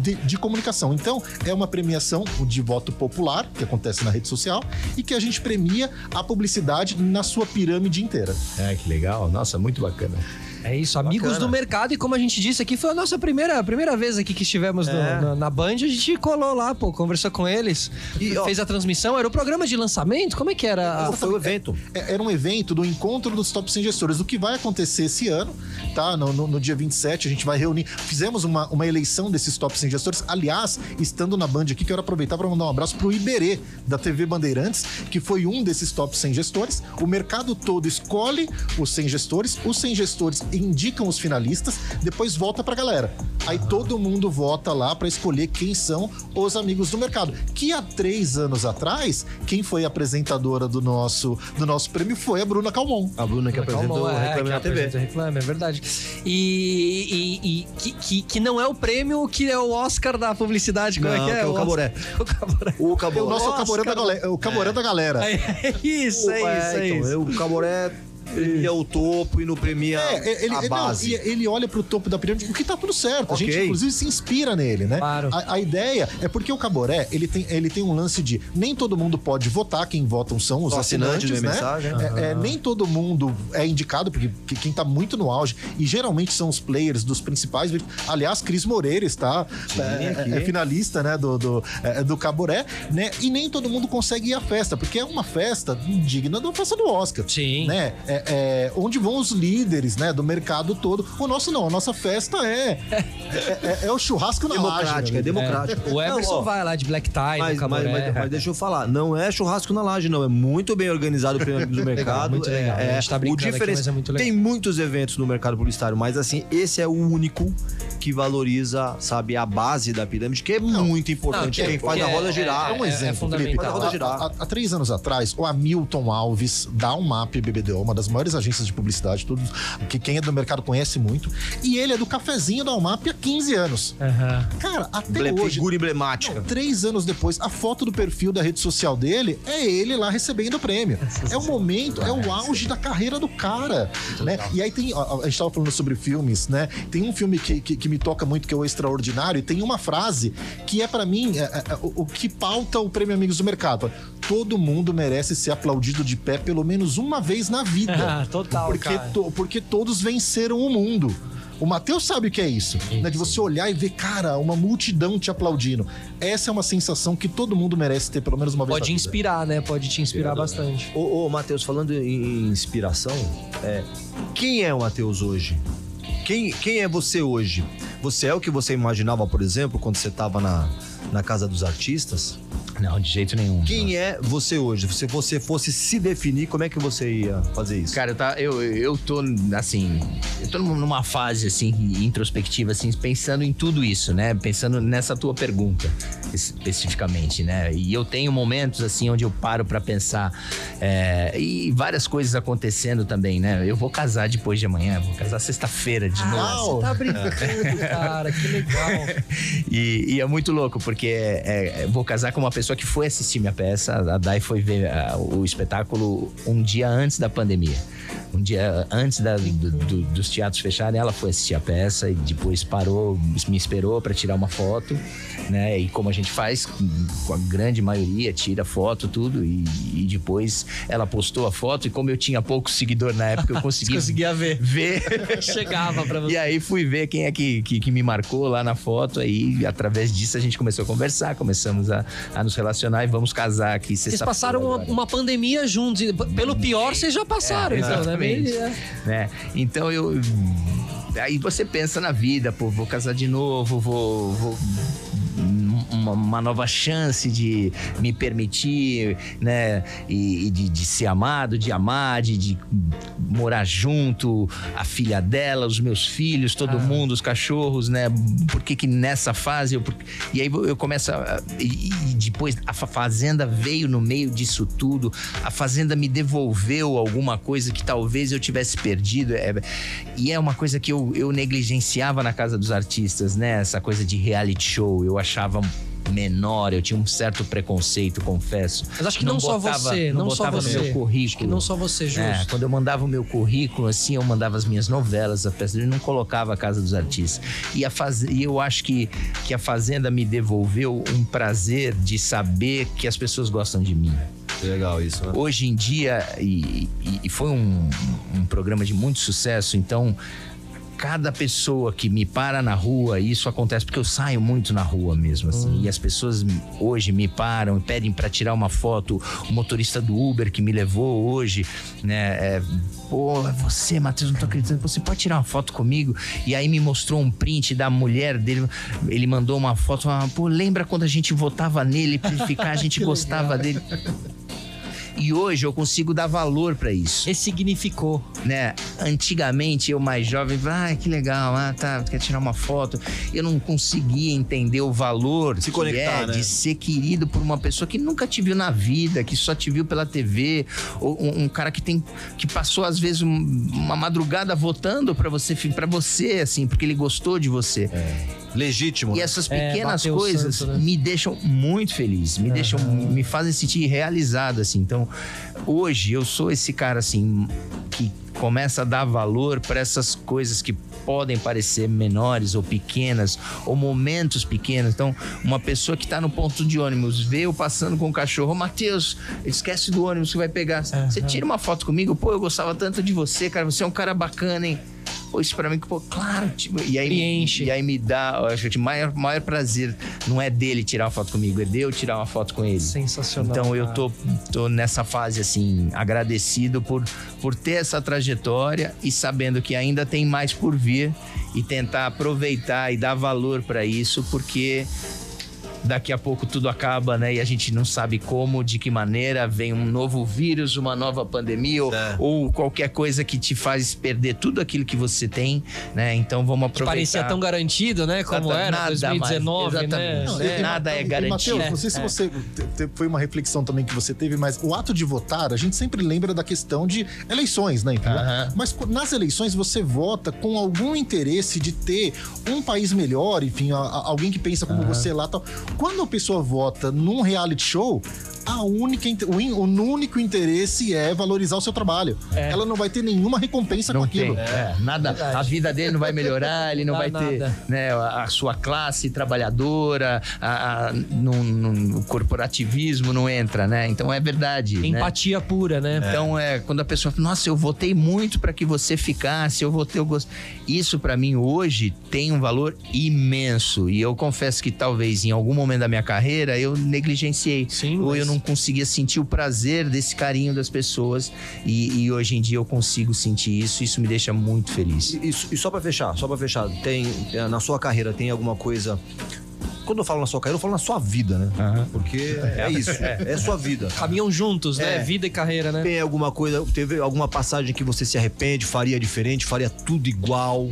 de, de comunicação. Então, é uma premiação de voto popular, que acontece na rede social, e que a gente premia a publicidade na sua pirâmide inteira. É, que legal. Nossa, muito bacana. É isso, amigos Bacana. do mercado. E como a gente disse aqui, foi a nossa primeira, primeira vez aqui que estivemos no- É. na, na Band. A gente colou lá, pô, conversou com eles, E, ó- fez a transmissão. Era o programa de lançamento? Como é que era? a- Foi o evento. É- Era um evento do encontro dos top 100 gestores. O que vai acontecer esse ano, tá? No, no- no dia 27, a gente vai reunir. Fizemos uma, uma eleição desses top 100 gestores. Aliás, estando na Band aqui, quero aproveitar para mandar um abraço pro Iberê, da TV Bandeirantes, que foi um desses top 100 gestores. O mercado todo escolhe os 100 gestores, os 100 gestores indicam os finalistas, depois volta pra galera. Aí todo mundo vota lá para escolher quem são os amigos do mercado. Que há três anos atrás, quem foi apresentadora do nosso, do nosso prêmio foi a Bruna Calmon. A Bruna que apresentou Calma, o é, Reclame que na TV. o Reclame, é verdade. E, e- e que, que, que não é o prêmio, que é o Oscar da publicidade. Como Não, é que é? que é o Oscar- Caboré. O Caboré. O Caboré. O nosso é o Oscar. Caboré da, galera, o Caboré da galera. É isso, é isso, é então, isso. eu- o Caboré premia o topo e não premia É, ele, a não, base. e ele olha pro topo da pirâmide, o que tá tudo certo. A gente, inclusive, se inspira nele, né? Claro. A, a ideia é porque o Caboré, ele tem, ele tem um lance de nem todo mundo pode votar, quem votam são os Só assinante assinantes, de né? mensagem. É, é, nem todo mundo é indicado, porque que- quem tá muito no auge, e geralmente são os players dos principais. Aliás, Cris Moreira está é, aqui. é finalista, né, do, do, é, do Caboré, né? E nem todo mundo consegue ir à festa, porque é uma festa digna da festa do Oscar. Sim. Né? É, é, onde vão os líderes, né, do mercado todo. O nosso não, a nossa festa é é, é- é o churrasco na laje. Democrática, né? é democrática. O Everson Não, ó, vai lá de black tie, Mas, mas, mas- mas deixa eu falar, não é churrasco na laje, não. É muito bem organizado o Prêmio do Mercado. muito legal. É, A gente tá o brincando aqui, diferen- mas é muito legal. Tem muitos eventos no mercado publicitário, mas assim, esse é o único que valoriza, sabe, a base da pirâmide, que é muito importante. que é- Quem faz que a é- roda girar. É um é exemplo, Felipe. fundamental. Faz a roda girar. Há, há- há três anos atrás, o Hamilton Alves, da UMAP BBDO, uma das maiores agências de publicidade, todos, que quem é do mercado conhece muito, e ele é do cafezinho da UMAP há 15 anos. Aham. Cara, até Emble- hoje. Figura emblemática. Não, três anos depois, a foto do perfil da rede social dele é ele lá recebendo o prêmio. É o momento, é o auge da carreira do cara. Né? E aí tem. A, a gente tava falando sobre filmes, né? Tem um filme que, que, que me toca muito, que é o Extraordinário, e tem uma frase que é pra mim é, é, é, o, o que pauta o prêmio Amigos do Mercado. Todo mundo merece ser aplaudido de pé pelo menos uma vez na vida. Ah, total, porque, cara. to- porque todos venceram o mundo. O Matheus sabe o que é isso, né? De você olhar e ver, cara, uma multidão te aplaudindo. Essa é uma sensação que todo mundo merece ter pelo menos uma vez Pode na vida. inspirar, né? Pode te inspirar bastante. Ô, ô Matheus, falando em inspiração, é, quem é o Matheus hoje? Quem, quem é você hoje? Você é o que você imaginava, por exemplo, quando você estava na, na Casa dos Artistas? Não, de jeito nenhum. Quem é você hoje? Se você fosse se definir, como é que você ia fazer isso? Cara, eu, tá, eu, eu tô, assim, eu tô numa fase, assim, introspectiva, assim, pensando em tudo isso, né? Pensando nessa tua pergunta, especificamente, né? E eu tenho momentos, assim, onde eu paro pra pensar é, e várias coisas acontecendo também, né? Eu vou casar depois de amanhã, vou casar sexta-feira de novo. Uau! Tá brincando, cara. Que legal. E, e é muito louco, porque é, é, vou casar com uma pessoa que foi assistir minha peça. A Dai foi ver ah, o espetáculo um dia antes da pandemia. Um dia antes da- do- do- dos teatros fecharem, ela foi assistir a peça e depois parou, me esperou para tirar uma foto, né? E como a gente faz com a grande maioria, tira foto, tudo. E, e depois ela postou a foto. E como eu tinha pouco seguidor na época, eu consegui conseguia ver. ver. Chegava pra você. E aí fui ver quem é que, que, que me marcou lá na foto. Aí, através disso, a gente começou a conversar, começamos a, a nos relacionar e vamos casar aqui Vocês passaram uma, uma pandemia juntos. Pelo pior, vocês já passaram, É, então, né? Exatamente. Bem- né? Então eu. Aí você pensa na vida, pô, vou casar de novo, vou. vou uma, uma nova chance de me permitir, né? E, e de, de ser amado, de amar, de, de morar junto, a filha dela, os meus filhos, todo mundo, os cachorros, né? Por que que nessa fase eu. E aí eu começo a. E depois a fa- fazenda veio no meio disso tudo, a fazenda me devolveu alguma coisa que talvez eu tivesse perdido. é- e é uma coisa que eu, eu negligenciava na casa dos artistas, né? Essa coisa de reality show. Eu achava menor, eu tinha um certo preconceito, confesso. Mas acho que não, só botava- você, não, só botava você. no meu currículo. Acho que não só você, justo. É, quando eu mandava o meu currículo, assim, eu mandava as minhas novelas, a peça, eu não colocava a Casa dos Artistas. E, a faz... e eu acho que, que a Fazenda me devolveu um prazer de saber que as pessoas gostam de mim. Legal isso, né? Hoje em dia, e, e- e foi um, um programa de muito sucesso, então cada pessoa que me para na rua, e isso acontece porque eu saio muito na rua mesmo, assim, e as pessoas hoje me param e pedem para tirar uma foto. O motorista do Uber que me levou hoje, né? É, Pô, é você, Matheus, não tô acreditando. Você pode tirar uma foto comigo? E aí me mostrou um print da mulher dele. Ele mandou uma foto. falando, Pô, lembra quando a gente votava nele pra ele ficar? A gente gostava dele. E hoje eu consigo dar valor pra isso Ressignificou. né? Antigamente, eu mais jovem, ah, que legal, ah, tá, quer tirar uma foto. Eu não conseguia entender o valor Se que conectar, é né? de ser querido por uma pessoa que nunca te viu na vida, que só te viu pela TV, ou um, um cara que tem que passou às vezes um- uma madrugada votando pra você, para você assim, porque ele gostou de você. Legítimo. E né? essas É, pequenas o coisas santo, né? me deixam muito feliz, me deixam, me fazem sentir realizado, assim. Então, hoje eu sou esse cara, assim, que começa a dar valor para essas coisas que podem parecer menores ou pequenas, ou momentos pequenos. Então, uma pessoa que tá no ponto de ônibus, vê eu passando com o cachorro, "Ô, Matheus, esquece do ônibus que vai pegar. Você tira uma foto comigo? Pô, eu gostava tanto de você, cara, você é um cara bacana, hein? Pô, isso pra mim, pô, claro. Tipo, e aí E enche. E aí me dá, eu acho que o maior, maior prazer não é dele tirar uma foto comigo, é de eu tirar uma foto com ele. Sensacional. Então eu tô, tô nessa fase assim, agradecido por, por ter essa trajetória e sabendo que ainda tem mais por vir e tentar aproveitar e dar valor pra isso, porque daqui a pouco tudo acaba, né? E a gente não sabe como, de que maneira, vem um novo vírus, uma nova pandemia ou, É. ou qualquer coisa que te faz perder tudo aquilo que você tem, né? Então vamos Que aproveitar. parecia tão garantido, né? Como Exata- era nada 2019, mais, né? exatamente. É. Nada é e- e, garantido. Matheus, não sei se É. você foi uma reflexão também que você teve, mas o ato de votar, a gente sempre lembra da questão de eleições, né? entendeu? Aham. Mas nas eleições você vota com algum interesse de ter um país melhor, enfim, alguém que pensa como você lá, tal. Quando a pessoa vota num reality show, a única o, in- o único interesse é valorizar o seu trabalho. É. Ela não vai ter nenhuma recompensa Não com tem, aquilo. é, nada, Verdade. a vida dele não vai melhorar, ele não Dá vai ter nada. né, a, a sua classe trabalhadora, a, a, no, no corporativismo não entra, né? Então é verdade. né? Empatia pura, né? Então é quando a pessoa fala, nossa, eu votei muito para que você ficasse, eu votei, eu gosto. Isso para mim hoje tem um valor imenso e eu confesso que talvez em algum momento da minha carreira eu negligenciei Sim, ou mas- eu não conseguia sentir o prazer desse carinho das pessoas e, e hoje em dia eu consigo sentir isso, isso me deixa muito feliz. E, e- e só pra fechar, só pra fechar, tem eh, na sua carreira tem alguma coisa quando eu falo na sua carreira, eu falo na sua vida, né? Aham. Porque é isso, é sua vida. Caminham juntos, né? É. Vida e carreira, né? Tem alguma coisa, teve alguma passagem que você se arrepende, faria diferente, faria tudo igual?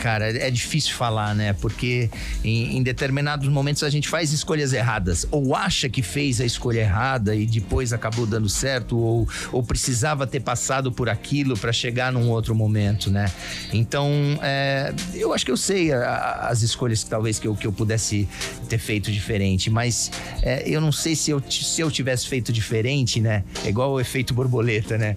Cara, é difícil falar, né? Porque em, em determinados momentos a gente faz escolhas erradas. Ou acha que fez a escolha errada e depois acabou dando certo, ou, ou precisava ter passado por aquilo para chegar num outro momento, né? Então, é, eu acho que eu sei a- a- as escolhas que talvez que eu, que eu pudesse ter feito diferente, mas é, eu não sei se eu, se eu tivesse feito diferente, né? É igual o efeito borboleta, né?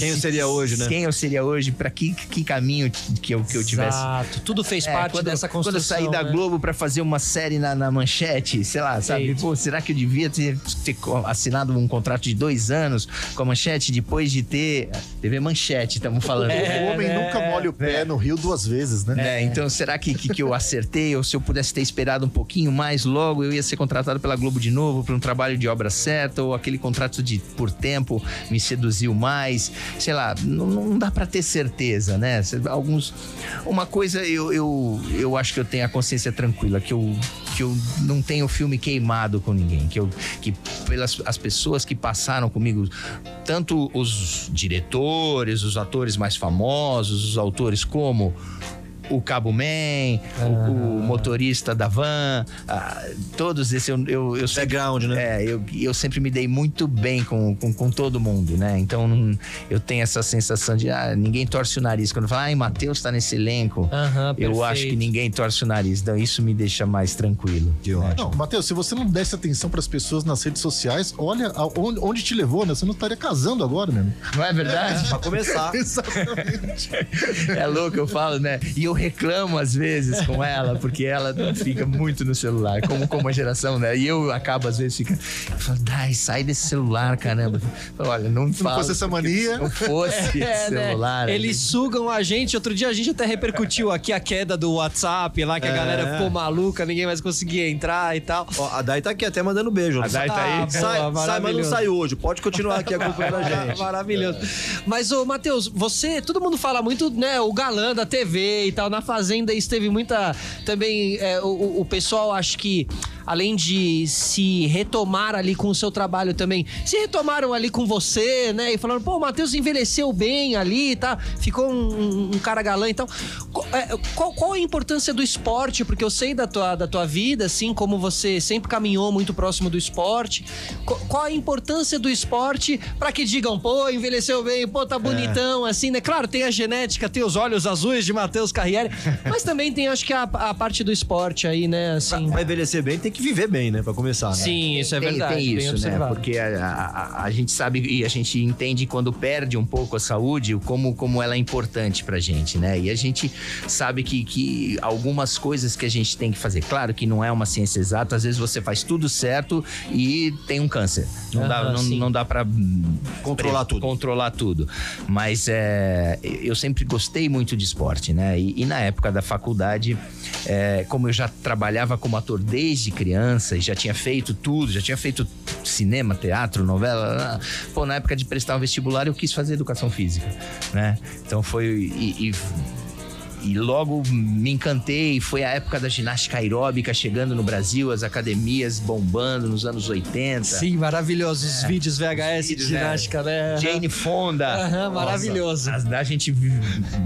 Quem eu seria hoje, né? Quem eu seria hoje, para que, que caminho que eu, que eu tivesse Exato. Tudo fez é, parte quando, dessa construção. Quando eu saí da né? Globo pra fazer uma série na, na manchete, sei lá, sabe? Pô, será que eu devia ter, ter assinado um contrato de dois anos com a manchete depois de ter. TV Manchete, estamos falando. É, o homem né? nunca molha o pé no rio duas vezes, né? Né? Então, será que, que, que eu acertei? Ou se eu pudesse ter esperado um pouquinho mais, logo eu ia ser contratado pela Globo de novo para um trabalho de obra certa? Ou aquele contrato de por tempo me seduziu mais? Sei lá, não, não dá para ter certeza, né? Alguns. Uma coisa eu, eu, eu acho que eu tenho a consciência tranquila, que eu, que eu não tenho filme queimado com ninguém. Que, eu, que pelas as pessoas que passaram comigo, tanto os diretores, os atores mais famosos, os autores, como o Cabo Man, o, o motorista da van, ah, todos esses eu, eu, eu sempre, Background, né? é, eu, eu sempre me dei muito bem com, com, com todo mundo, né? Então não- eu tenho essa sensação de ah, ninguém torce o nariz. Quando fala, ai, Matheus tá nesse elenco, Aham, eu acho que ninguém torce o nariz. Então isso me deixa mais tranquilo. Que ótimo. Não, Matheus, se você não desse atenção para as pessoas nas redes sociais, olha a- onde, onde te levou, né? Você não estaria casando agora, né? Não é verdade? Pra começar. Exatamente. É louco, eu falo, né? E eu reclamo às vezes com ela, porque ela fica muito no celular, como, como a geração, né? E eu acabo, às vezes, fica. Eu falo, Dai, sai desse celular, caramba. Falo, Olha, não Se não fosse essa mania. Se não fosse É, esse né? celular. Eles sugam a gente. Outro dia a gente até repercutiu aqui a queda do WhatsApp lá, que a É. galera ficou maluca, ninguém mais conseguia entrar e tal. Ó, a Dai tá aqui até mandando beijo. A Dai tá aí? Ah, boa, Sai, sai, mas não sai hoje. Pode continuar aqui acompanhando a gente. Maravilhoso. Mas, ô, Matheus, você, todo mundo fala muito, né, o galã da TV e tal. Na Fazenda isso teve muita. Também, é, o, o pessoal acho que além de se retomar ali com o seu trabalho também, se retomaram ali com você, né? E falaram, pô, o Matheus envelheceu bem ali, tá? Ficou um, um cara galã então. Qual, é, qual, qual a importância do esporte? Porque eu sei da tua, da tua vida, assim, como você sempre caminhou muito próximo do esporte. Qual, a importância do esporte para que digam, pô, envelheceu bem, pô, tá bonitão, assim, né? Claro, tem a genética, tem os olhos azuis de Matheus Carriere, mas também tem, acho que, a, a parte do esporte aí, né? Assim. Pra envelhecer bem, tem que viver bem, né? Pra começar, né? Sim, isso é tem, verdade. tem isso, né? Porque a, a- a gente sabe e a gente entende quando perde um pouco a saúde, como, como ela é importante pra gente, né? E a gente sabe que, que algumas coisas que a gente tem que fazer. Claro que não é uma ciência exata, às vezes você faz tudo certo e tem um câncer. Não dá, não, sim. não dá pra Controlar tudo. Controlar tudo. Mas é, eu sempre gostei muito de esporte, né? E, e na época da faculdade, é, como eu já trabalhava como ator desde criança e já tinha feito tudo, já tinha feito cinema, teatro, novela. Pô, na época de prestar o vestibular, eu quis fazer educação física, né? Então foi. e- e e logo me encantei. Foi a época da ginástica aeróbica chegando no Brasil, as academias bombando nos anos 80. Sim, maravilhosos os vídeos VHS vídeos, de ginástica, né? Jane Fonda. Aham, maravilhoso. A, a gente.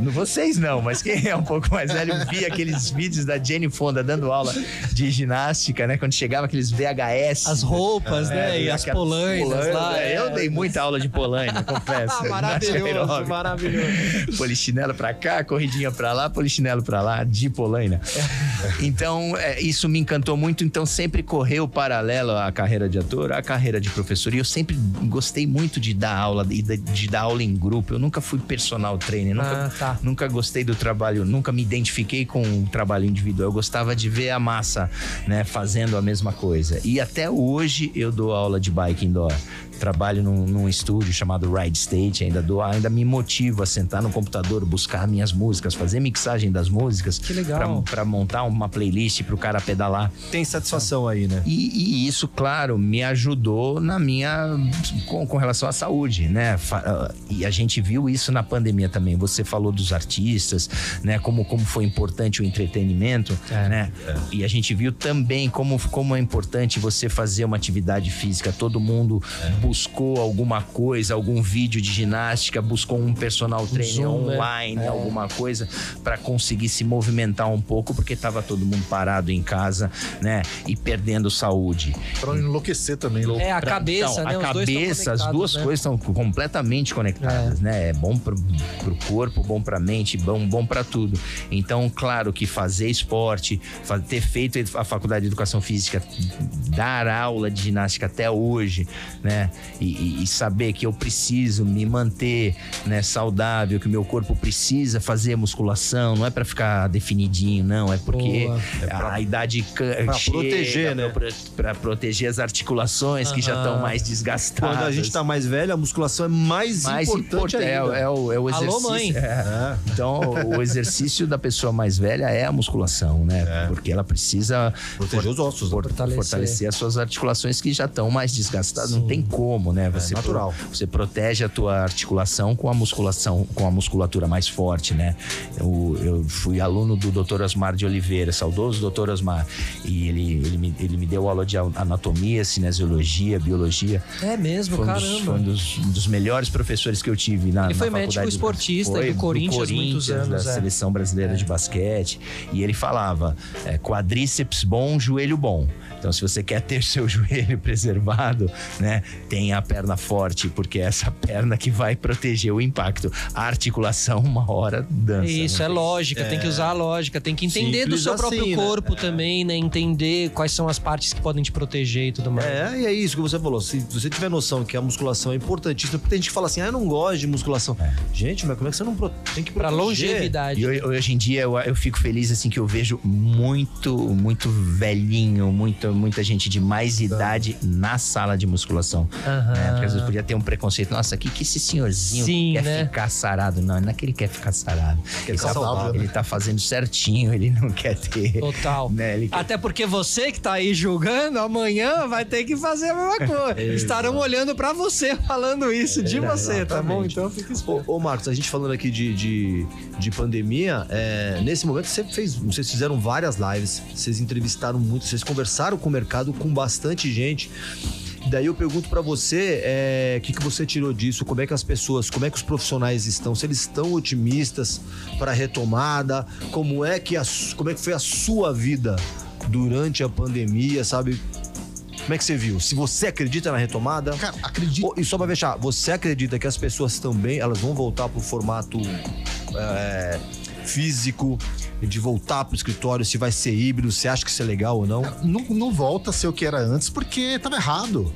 Vocês não, mas quem é um pouco mais velho via aqueles vídeos da Jane Fonda dando aula de ginástica, né? Quando chegava aqueles VHS. As roupas, né? E as aquelas polainas lá. é, é. Eu dei muita aula de polaina, confesso. Ah, maravilhoso, maravilhoso. Polichinelo pra cá, corridinha pra lá, polichinelo pra lá, de polaina. Então, é, isso me encantou muito. Então, sempre correu paralelo à carreira de ator, à carreira de professor. E eu sempre gostei muito de dar aula e de, de dar aula em grupo. Eu nunca fui personal trainer, nunca, Ah, tá. nunca gostei do trabalho, nunca me identifiquei com o trabalho individual. Eu gostava de ver a massa, né, fazendo a mesma coisa. E até hoje eu dou aula de bike indoor. Trabalho num, num estúdio chamado Ride State, ainda dou, ainda me motivo a sentar no computador, buscar minhas músicas, fazer mixagem das músicas, Que legal. para montar uma playlist pro cara pedalar. Tem satisfação aí, né? E, e isso, claro, me ajudou na minha. com, com relação à saúde, né? Ah, E a gente viu isso na pandemia também. Você falou dos artistas, né? Como, como foi importante o entretenimento, né? E a gente viu também como, como é importante você fazer uma atividade física. Todo mundo buscou alguma coisa, algum vídeo de ginástica, buscou um personal trainer Zoom, né? online, alguma coisa, para conseguir se movimentar um pouco, porque tava todo mundo parado em casa, né? E perdendo saúde. Pra não enlouquecer também. né? É, a Pra- cabeça, então, né? A Os dois estão cabeça, as duas né? coisas estão completamente conectadas, né? É bom pro, pro corpo, bom pra mente, bom, bom para tudo. Então, claro que fazer esporte, ter feito a faculdade de educação física, dar aula de ginástica até hoje, né? E, e- e saber que eu preciso me manter, né, saudável, que o meu corpo precisa fazer musculação, não é pra ficar definidinho, não, é porque Boa. a, a idade pra chega, proteger, né? pra- pra proteger as articulações que já estão mais desgastadas. Quando a gente tá mais velho, a musculação é mais, mais importante importante é, ainda. é o, é o Alô, exercício. mãe. É. É. Então, o exercício da pessoa mais velha é a musculação, né? Porque ela precisa Proteger os ossos, né? for- Fortalecer. fortalecer. as suas articulações que já estão mais desgastadas. Não tem como, né? Você natural. pro- você protege a tua articulação com a musculação, com a musculatura mais forte, né? Eu, eu fui aluno do Dr. Osmar de Oliveira, saudoso Dr. Osmar, e ele, ele, me, ele me deu aula de anatomia, cinesiologia, biologia. É mesmo, Foi um, dos, caramba. foi um dos, um dos melhores professores que eu tive na Ele na foi faculdade médico do- esportista foi, do Corinthians muitos anos, da é. seleção brasileira de basquete. E ele falava: é, quadríceps bom, joelho bom. Então, se você quer ter seu joelho preservado, né, tenha a perna forte, porque é essa perna que vai proteger o impacto. A articulação, uma hora, dança. Isso, né? é lógica, tem que usar a lógica, tem que entender do Simples seu próprio assim, né? corpo também, né? Entender quais são as partes que podem te proteger e tudo mais. É, e é isso que você falou. Se você tiver noção que a musculação é importantíssima, porque tem gente que fala assim, ah, eu não gosto de musculação. Gente, mas como é que você não pro... tem que Pra proteger? longevidade. E ho- hoje em dia eu, eu fico feliz assim que eu vejo muito, muito velhinho, muito, muita gente de mais idade na sala de musculação. Aham. né? Porque às vezes podia ter um preconceito. Nossa, que, que esse senhorzinho Sim, quer né? ficar sarado. Não, não é que ele quer ficar sarado. Ele ficar só saudável. Ele tá fazendo certinho, ele não quer ter. Total. Né, ele quer- Até porque você que tá aí julgando, amanhã vai ter que fazer a mesma coisa. Estarão olhando pra você falando isso de você, tá bom? exatamente. Então fica Ô, esperto. ô, Marcos, a gente falando aqui de, de, de pandemia, é, nesse momento você fez, vocês fizeram várias lives, vocês entrevistaram muito, vocês conversaram com o mercado, com bastante gente. Daí eu pergunto pra você, é, o que, que você tirou disso? Como é que as pessoas, como é que os profissionais estão? Se eles estão otimistas para retomada? Como é que a, como é que foi a sua vida durante a pandemia, sabe? Como é que você viu? Se você acredita na retomada? Cara, acredito. E só pra fechar, você acredita que as pessoas também elas vão voltar pro formato é, físico, de voltar pro escritório, se vai ser híbrido, você acha que isso é legal ou não? Não, não volta a ser o que era antes porque estava errado.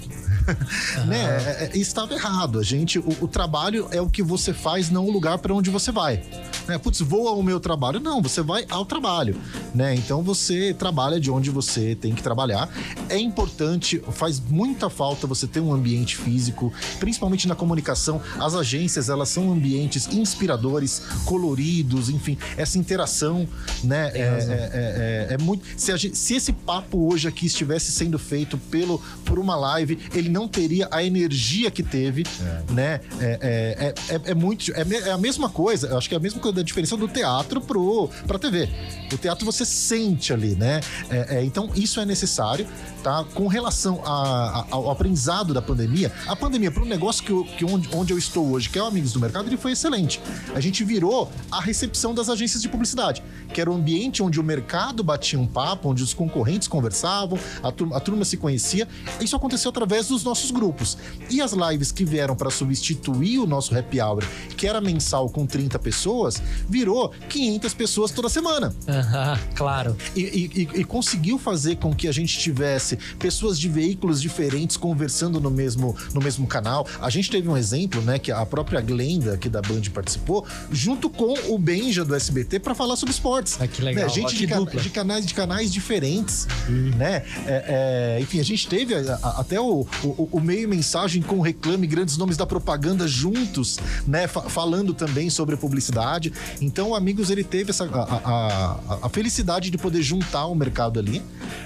né? É, é, Estava errado. A gente, o, o trabalho é o que você faz, não o lugar para onde você vai. Né? Putz, vou ao meu trabalho. Não, você vai ao trabalho. Né? Então você trabalha de onde você tem que trabalhar. É importante, faz muita falta você ter um ambiente físico, principalmente na comunicação. As agências, elas são ambientes inspiradores, coloridos, enfim, essa interação, né? É, é- é- é- é muito. Se, a gente- se esse papo hoje aqui estivesse sendo feito pelo, por uma live, ele não teria a energia que teve, né? É, é, é, é muito. É, é a mesma coisa, eu acho que é a mesma coisa da diferença do teatro pro, pra TV. O teatro você sente ali, né? É, é, então, isso é necessário, tá? Com relação a- a- ao aprendizado da pandemia, a pandemia, para um negócio que, eu- que onde, onde eu estou hoje, que é o Amigos do Mercado, ele foi excelente. A gente virou a recepção das agências de publicidade, que era o ambiente onde o mercado batia um papo, onde os concorrentes conversavam, a turma, a turma se conhecia. Isso aconteceu através dos nossos grupos. E as lives que vieram para substituir o nosso happy hour, que era mensal com 30 pessoas, virou 500 pessoas toda semana. Claro. E, e- e- conseguiu fazer com que a gente tivesse pessoas de veículos diferentes conversando no mesmo, no mesmo canal. A gente teve um exemplo, né, que a própria Glenda aqui da Band participou, junto com o Benja do SBT para falar sobre esportes. Ah, que legal. Né, Gente de, de canais de canais diferentes, né? É, é, enfim, a gente teve a- a- até o, o, o meio mensagem com reclame, grandes nomes da propaganda juntos, né? fa- falando também sobre publicidade. Então, o Amigos ele teve essa, a, a- a- felicidade de poder juntar o mercado ali,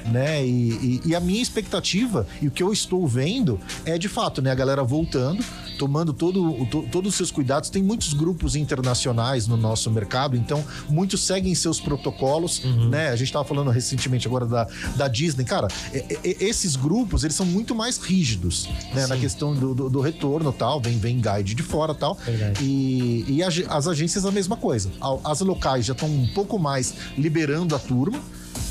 né? E, e- e a minha expectativa e o que eu estou vendo é de fato, né? A galera voltando, tomando todo, to- todos os seus cuidados. Tem muitos grupos internacionais no nosso mercado, então muitos seguem seus protocolos, né? A gente estava falando recentemente agora da, da Disney, cara. e- e- esses grupos eles são muito mais rígidos, né? Na questão do, do, do retorno, tal. Vem, vem guide de fora, tal. Verdade. E, e as agências a mesma coisa. A- As locais já estão um pouco mais liberando a turma.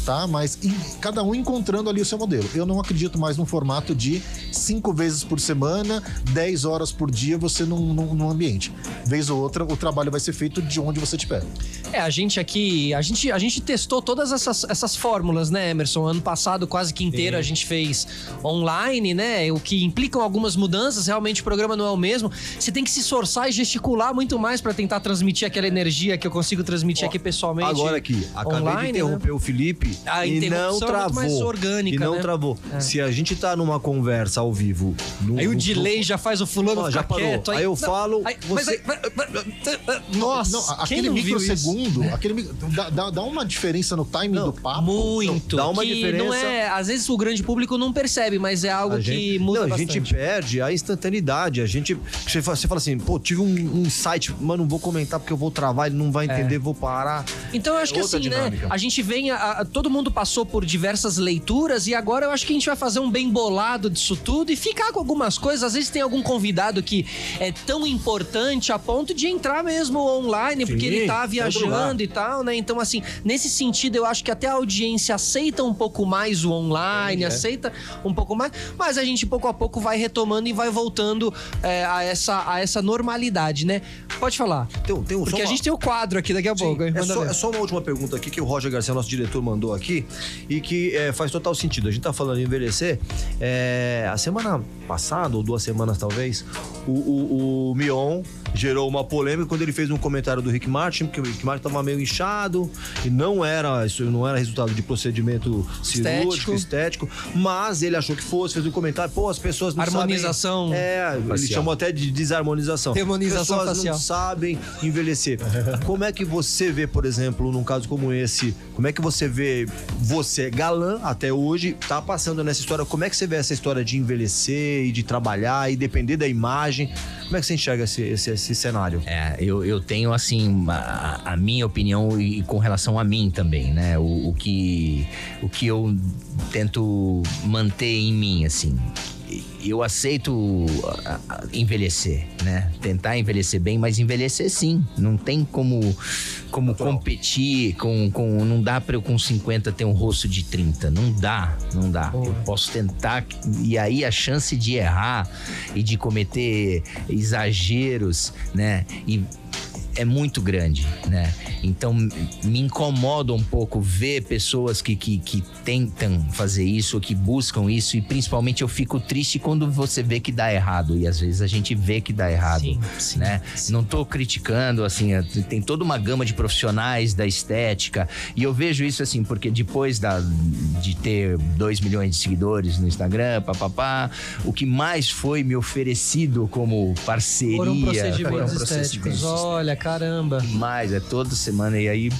Tá? Mas em- cada um encontrando ali o seu modelo. Eu não acredito mais num formato de cinco vezes por semana, 10 horas por dia, você num, num, num ambiente. Vez ou outra, o trabalho vai ser feito de onde você estiver. É, a gente aqui, a gente, a gente testou todas essas, essas fórmulas, né, Emerson? Ano passado, quase que inteiro, a gente fez online, né? O que implicam algumas mudanças, realmente o programa não é o mesmo. Você tem que se esforçar e gesticular muito mais pra tentar transmitir aquela energia que eu consigo transmitir aqui pessoalmente. Agora aqui, acabei online, de interromper o Felipe A e interrupção não é muito travou. mais orgânica, e não né? travou. Se a gente tá numa conversa ao vivo. no- Aí o no- delay já faz o fulano já parou. quieto. Aí eu falo, aí- mas você- aí- Nossa, Não, a- quem aquele não viu isso? microsegundo, aquele dá, dá, dá uma diferença no timing Não, do papo. Muito. Dá uma que diferença. Não é, às vezes o grande público não percebe, mas é algo A que gente, muda não, a bastante. gente perde a instantaneidade. A gente. Você fala, você fala assim, pô, tive um, um insight, mano, não vou comentar porque eu vou travar, ele não vai entender, vou parar. Então eu acho que assim, dinâmica. né? A gente vem. a- a- todo mundo passou por diversas leituras e agora eu acho que a gente vai fazer um bem bolado disso tudo e ficar com algumas coisas. Às vezes tem algum convidado que é tão importante a ponto de entrar mesmo online, porque Sim, ele tá todo viajando e tal, né? Então, assim, nesse sentido, eu acho que até a audiência aceita um pouco mais o online, é. aceita um pouco mais, mas a gente pouco a pouco vai retomando e vai voltando é, a, essa, a essa normalidade, né? Pode falar. Tem, tem um Porque a uma- gente tem o quadro aqui daqui a pouco. hein? É só, é só uma última pergunta aqui que o Roger Garcia, nosso diretor, mandou aqui e que é, faz total sentido. A gente tá falando em envelhecer. É, a semana passada, ou duas semanas talvez, o, o, o Mion gerou uma polêmica quando ele fez um comentário do Rick Martin, que o Rick Martin tava meio inchado e não era, isso não era resultado de procedimento cirúrgico, estético, mas ele achou que fosse, fez um comentário, pô, as pessoas não Harmonização sabem... É, ele chamou até de desarmonização. Demonização Pessoas facial. não sabem envelhecer. Como é que você vê, por exemplo, num caso como esse, como é que você vê você galã até hoje, tá passando nessa história, como é que você vê essa história de envelhecer e de trabalhar e depender da imagem? Como é que você enxerga esse, esse, esse cenário? É, eu, eu tenho, assim, a, a minha opinião e, com relação a mim também, né? O, o que, o que eu tento manter em mim, assim. Eu aceito a- a- envelhecer, né? Tentar envelhecer bem, mas envelhecer sim. Não tem como, como competir com, com. Não dá pra eu com 50 ter um rosto de 30. Não dá, não dá. Eu posso tentar. E aí a chance de errar e de cometer exageros, né? E é muito grande, né? Então me incomoda um pouco ver pessoas que, que, que tentam fazer isso, que buscam isso, e principalmente eu fico triste quando você vê que dá errado. E às vezes a gente vê que dá errado, Sim, sim, né? Não tô criticando, assim, tem toda uma gama de profissionais da estética, e eu vejo isso assim, porque depois da, de ter 2 milhões de seguidores no Instagram, papapá, o que mais foi me oferecido como parceria Foram procedimentos foram estéticos. Olha, caramba. mais, é toda semana. E aí,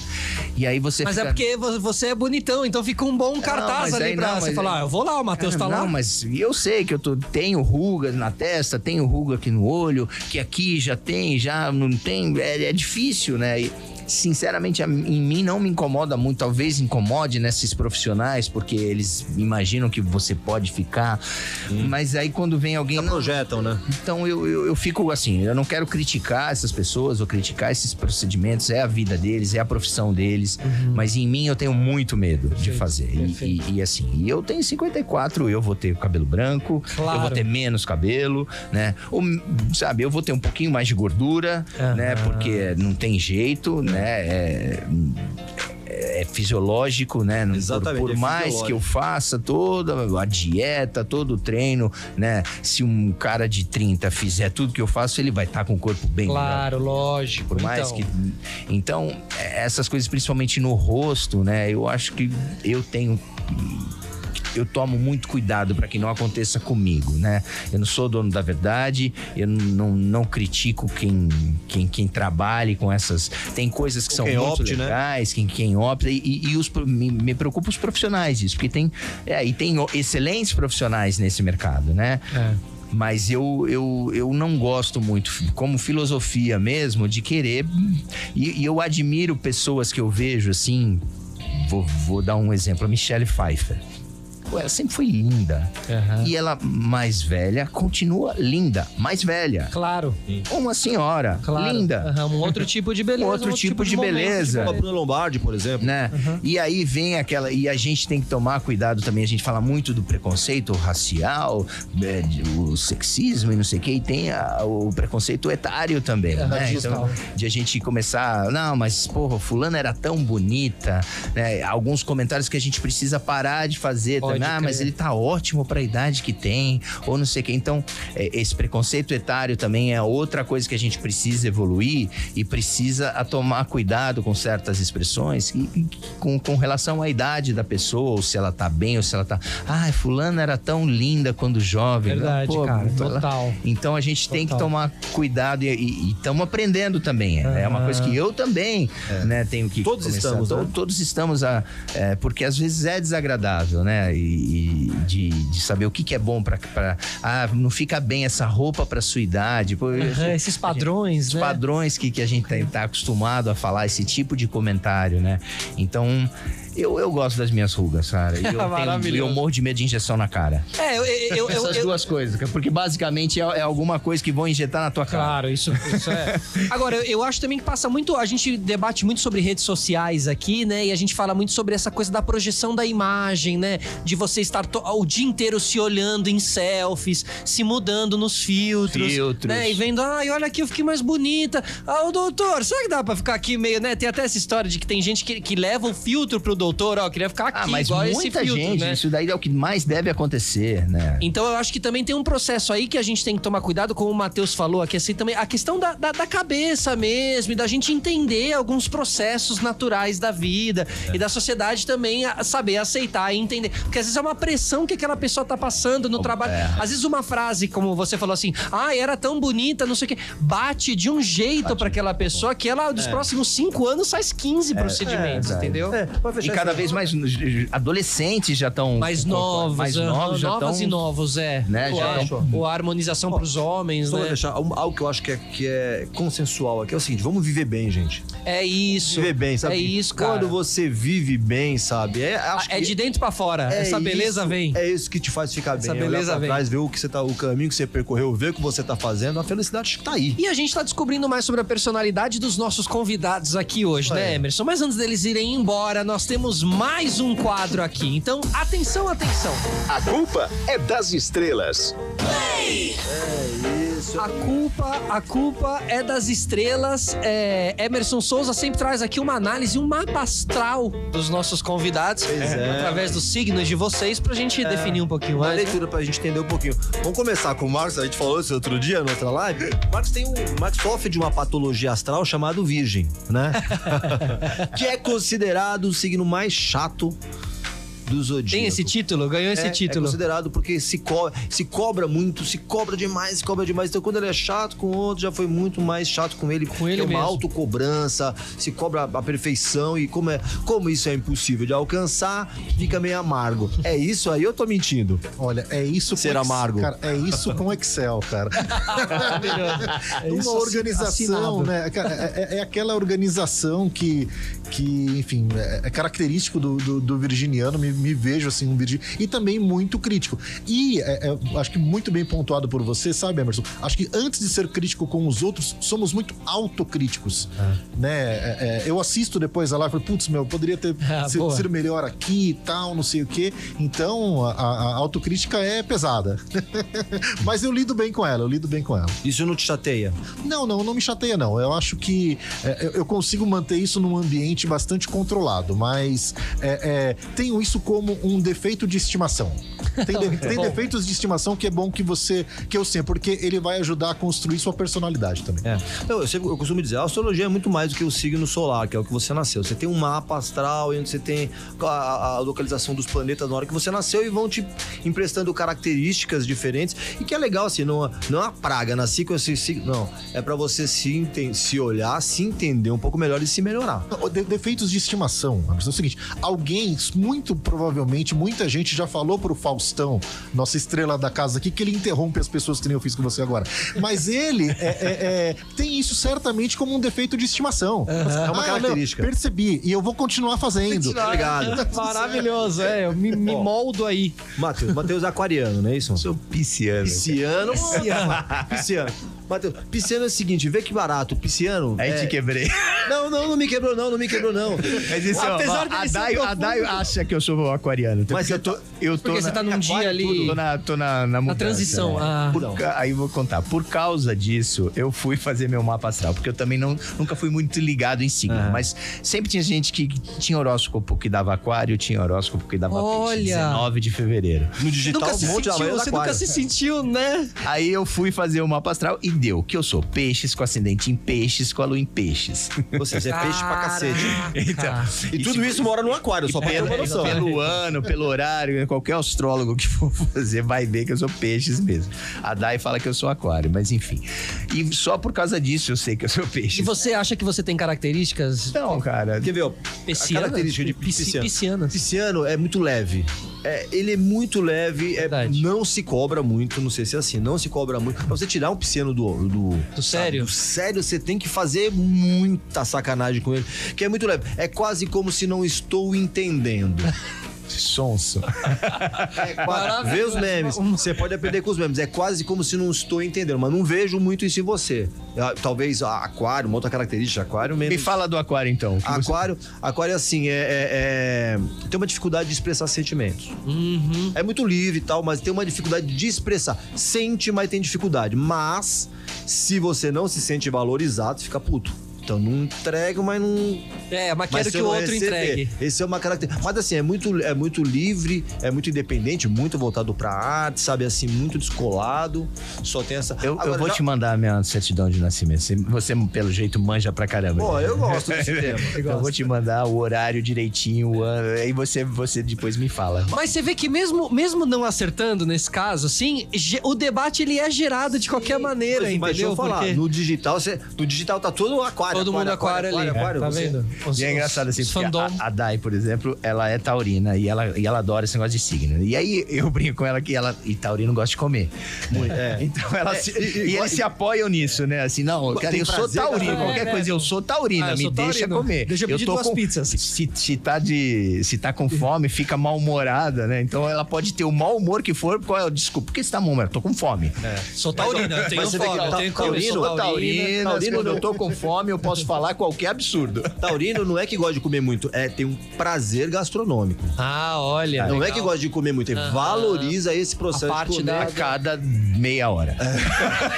e aí você Mas fica... é porque vo- você é bonitão, então fica um bom cartaz mas ali aí pra não, você falar, ah, eu vou lá, o Matheus tá não, lá. mas eu sei que eu tô, tenho rugas na testa, tenho ruga aqui no olho, que aqui já tem, já não tem. É, é difícil, né? E, sinceramente, em mim não me incomoda muito. Talvez incomode nesses profissionais, porque eles imaginam que você pode ficar. Mas aí quando vem alguém. Já "Não, projetam, né? então eu, eu, eu fico assim, eu não quero criticar essas pessoas ou criticar esses procedimentos, é a vida deles, é a profissão deles, mas em mim eu tenho muito medo de fazer. E, e- e assim, e eu tenho 54, eu vou ter cabelo branco, Claro. eu vou ter menos cabelo, né? Ou, sabe, eu vou ter um pouquinho mais de gordura, né? Aham. Porque não tem jeito, né? É, é fisiológico, né? Não- por- Exatamente, Por, é mais que eu faça toda a dieta, todo o treino, né? Se um cara de 30 fizer tudo que eu faço, ele vai estar com o corpo bem melhor. Claro, lógico. Por mais então, que. Então, essas coisas, principalmente no rosto, né? Eu acho que eu tenho. Eu tomo muito cuidado para que não aconteça comigo, né? Eu não sou dono da verdade, eu não, não critico quem, quem, quem trabalhe com essas. Tem coisas que são quem muito opte, né? legais, quem, quem opta, e, e- e os, me, me preocupa os profissionais disso, porque tem, é, e tem excelentes profissionais nesse mercado, né? É. Mas eu, eu, eu não gosto muito, como filosofia mesmo, de querer. E, e eu admiro pessoas que eu vejo assim. Vou, vou dar um exemplo: a Michelle Pfeiffer. Pô, ela sempre foi linda. Aham. E ela, mais velha, continua linda, mais velha. Claro, Uma senhora, claro. linda. Aham, um outro tipo de beleza. Um outro tipo de momento beleza. Como a Bruna Lombardi, por exemplo. né? E aí vem aquela. E a gente tem que tomar cuidado também. A gente fala muito do preconceito racial, né, de- o sexismo e não sei o quê. E tem a- o preconceito etário também, É, né? Então, de a gente começar. Não, mas, porra, fulana era tão bonita, né? Alguns comentários que a gente precisa parar de fazer Pode também. Ah, mas crer. ele tá ótimo pra idade que tem, ou não sei o quê. Então, é, esse preconceito etário também é outra coisa que a gente precisa evoluir e precisa a tomar cuidado com certas expressões e, e com, com relação à idade da pessoa, ou se ela tá bem, ou se ela tá. Ah, fulana era tão linda quando jovem. Verdade, Pô, cara. ela- Total. Então a gente tem que Total. tomar cuidado e estamos aprendendo também. É é uma coisa que eu também né, tenho que Todos começar. estamos, né? Todos estamos, a, é, porque às vezes é desagradável, né? E, e de, de saber o que, que é bom para Ah, não fica bem essa roupa para sua idade. Pô, Aham, esses padrões, os né? padrões que, que a gente tá, tá acostumado a falar esse tipo de comentário, né? Então, eu, eu gosto das minhas rugas, cara. E eu, tenho, eu morro de medo de injeção na cara. É, eu, eu, eu, Essas eu- duas coisas, porque basicamente é, é alguma coisa que vão injetar na tua cara. Claro, isso, isso é. Agora, eu, eu acho também que passa muito. A gente debate muito sobre redes sociais aqui, né? E a gente fala muito sobre essa coisa da projeção da imagem, né? De você estar to- o dia inteiro se olhando em selfies, se mudando nos filtros. Filtros. Né? E vendo, ai, olha aqui, eu fiquei mais bonita. Ah, o doutor, será que dá pra ficar aqui meio, né? Tem até essa história de que tem gente que, que leva o filtro pro doutor, ó, eu queria ficar aqui, Ah, mas igual esse muita filtro, gente, né? isso daí é o que mais deve acontecer, né? Então eu acho que também tem um processo aí que a gente tem que tomar cuidado, como o Matheus falou aqui, assim, também a questão da, da, da cabeça mesmo, e da gente entender alguns processos naturais da vida e da sociedade também a- saber aceitar e entender. Porque às vezes é uma pressão que aquela pessoa tá passando no trabalho. é. Às vezes uma frase, como você falou assim, ah, era tão bonita, não sei o quê, bate de um jeito pra aquela pessoa que ela, dos próximos cinco anos, faz 15 procedimentos, é, entendeu? É, pode E fechar cada vez mais adolescentes já estão Mais novos, mais novos já novas estão e novos, é. né, Ou já a- tão- a harmonização pros homens, Só né? deixar algo que eu acho que é, que é consensual aqui é o seguinte: vamos viver bem, gente. É isso. Viver bem, sabe? É isso, cara. Quando você vive bem, sabe? É, acho é que de dentro pra fora. é Essa beleza isso- vem. É isso que te faz ficar bem. Essa É olhar beleza pra vem. trás, ver o que você tá, o caminho que você percorreu, ver o que você tá fazendo, a felicidade tá aí. E a gente tá descobrindo mais sobre a personalidade dos nossos convidados aqui hoje, né, É. Emerson? Mas antes deles irem embora, nós temos mais um quadro aqui. Então, atenção, atenção. A culpa é das estrelas. A culpa, a culpa é das estrelas. É, Emerson Souza sempre traz aqui uma análise, um mapa astral dos nossos convidados. é. Através dos signos de vocês, pra gente definir um pouquinho Uma mais. né? leitura pra gente entender um pouquinho. Vamos começar com o Marcos, a gente falou isso outro dia, na outra live. O Marcos tem um. o Marcos sofre de uma patologia astral chamada Virgem, né? que é considerado o signo mais chato do zodíaco. Tem esse título? Ganhou esse é, título. É considerado porque se, co se cobra muito, se cobra demais, se cobra demais. Então, quando ele é chato com o outro, já foi muito mais chato com ele. Com ele é uma mesmo. autocobrança, se cobra a perfeição e como, é, como isso é impossível de alcançar, fica meio amargo. É isso aí, eu tô mentindo. Olha, é isso com Ser Ex- amargo. Cara, é isso com Excel, cara. É Uma isso organização, assinável. né? Cara, É, é- é aquela organização que, que enfim, é, é característico do, do- do virginiano. Me, me vejo assim, um virginiano. E também muito crítico. E é, é, acho que muito bem pontuado por você, sabe, Emerson? Acho que antes de ser crítico com os outros, somos muito autocríticos. Né? É, é, eu assisto depois a live e falo, putz, meu, poderia ter Ah, sido, sido melhor aqui e tal, não sei o quê. Então, a, a autocrítica é pesada. Mas eu lido bem com ela, eu lido bem com ela. Isso não te chateia. Não, não, não me chateia, não. Eu acho que é, eu- consigo manter isso num ambiente bastante controlado, mas é, é, tenho isso como um defeito de estimação. Tem, de- tem Bom. defeitos de estimação que é bom que você que eu sei, porque ele vai ajudar a construir sua personalidade também. É. Então, eu, sempre, eu costumo dizer, a astrologia é muito mais do que o signo solar, que é o que você nasceu. Você tem um mapa astral onde você tem a, a localização dos planetas na hora que você nasceu e vão te emprestando características diferentes. E que é legal, assim, não, não é uma praga, nasci com esse signo. Não, é pra você se, enten- se olhar, se entender um pouco melhor e se melhorar. Defeitos de estimação. É o seguinte: alguém, muito provavelmente, muita gente já falou pro Faustão, nossa estrela da casa aqui, que ele interrompe as pessoas que nem eu fiz com você agora. Mas ele é- é- é, tem isso certamente como um defeito de estimação. É uma Ah, característica. não, percebi. E eu vou continuar fazendo. Obrigado. Maravilhoso, é. Eu me, me moldo aí. Matheus, Matheus é aquariano, não é isso? Sou pisciano. Pisciano. Pisciano. Matheus, pisciano é o seguinte, vê que barato. Pisciano. Aí é... te quebrei. Não, não, não me quebrou, não, não me quebrou, não. Mas isso, Apesar ó, dele a Daio, a. Daio acha que eu sou aquariano. Mas eu tô, eu tô Porque você na, tá num dia ali. Tô na, tô na, na, Na mudança, transição. né? Ah, Por Aí vou contar. Por causa disso, eu fui fazer meu mapa astral, porque eu também não, nunca fui muito ligado em signo. Aham. Mas sempre tinha gente que tinha horóscopo que dava aquário, tinha horóscopo que dava Olha! peixe, 19 de fevereiro. No digital, nunca um se monte de sentiu, você nunca se sentiu, né? Aí eu fui fazer o mapa astral e deu que eu sou peixes com ascendente em peixes, com a lua em peixes. Você, você é peixe pra cacete. Então, E tudo isso mora no aquário, só pra ter Pelo, uma noção. pelo ano, pelo horário, qualquer astrólogo que for fazer vai ver que eu sou peixes mesmo. A Dai fala que eu sou aquário, mas enfim. E só por causa disso eu sei que eu sou E peixe. você acha que você tem características Não, cara. Quer ver, ó, piscianas? a característica de Pisci- pisciano. Pisciano é muito leve. É, ele é muito leve, é, não se cobra muito, não sei se é assim, não se cobra muito. Pra você tirar um pisciano do... Do, Do sério? Do sério, você tem que fazer muita sacanagem com ele, que é muito leve. É quase como se não estou entendendo. Sonso. É quase, vê os memes. Você pode aprender com os memes. É quase como se não estou entendendo, mas não vejo muito isso em você. Ah, Talvez a- aquário, uma outra característica, aquário menos. Me fala do aquário então. que você- Aquário, aquário é assim, é, é- é- tem uma dificuldade de expressar sentimentos. Uhum. É muito livre e tal, mas tem uma dificuldade de expressar. Sente, mas tem dificuldade. Mas, se você não se sente valorizado, fica puto. Então não entrego, mas não. É, mas Mas quero você que o outro receber. entregue. Esse é uma característica. Mas assim, é muito, é muito livre, é muito independente, muito voltado pra arte, sabe? Assim, muito descolado. Só tem essa. Eu, eu Agora, vou já- te mandar a minha certidão de nascimento. Você, pelo jeito, manja pra caramba. Pô, eu gosto desse tema. Eu vou te mandar o horário direitinho, o ano, aí você, você depois me fala. Mas você vê que mesmo, mesmo não acertando nesse caso, assim, o debate ele é gerado de qualquer maneira, Mas, mas deixa entendeu? eu falar, Porque no digital, você, no digital tá todo aquário. Todo mundo aquário, ali. tá você- vendo? Os- E é engraçado assim, porque fandom. a, a Dai, por exemplo, ela é taurina e ela, e ela adora esse negócio de signo. E aí eu brinco com ela que ela e taurino gosta de comer. Muito, é. Então ela se- e- e- e, eles se apoiam nisso, né? Assim, não, cara, eu sou taurino, qualquer É, coisa, eu sou taurina, Ah, eu me deixa comer. Deixa eu pedir duas com, pizzas. Se, se tá de, se tá com fome, fica mal-humorada, né? Então ela pode ter o mau humor que for, qual é o desculpa? Por que você tá mal-humorado? Tô com fome. Sou taurina, eu tenho fome, eu tenho taurina, taurino quando eu tô com fome, eu posso falar qualquer absurdo. Taurino não é que gosta de comer muito, é tem um prazer gastronômico. Ah, olha. não é legal. que gosta de comer muito, ele valoriza esse processo A parte de comer. da- A cada meia hora.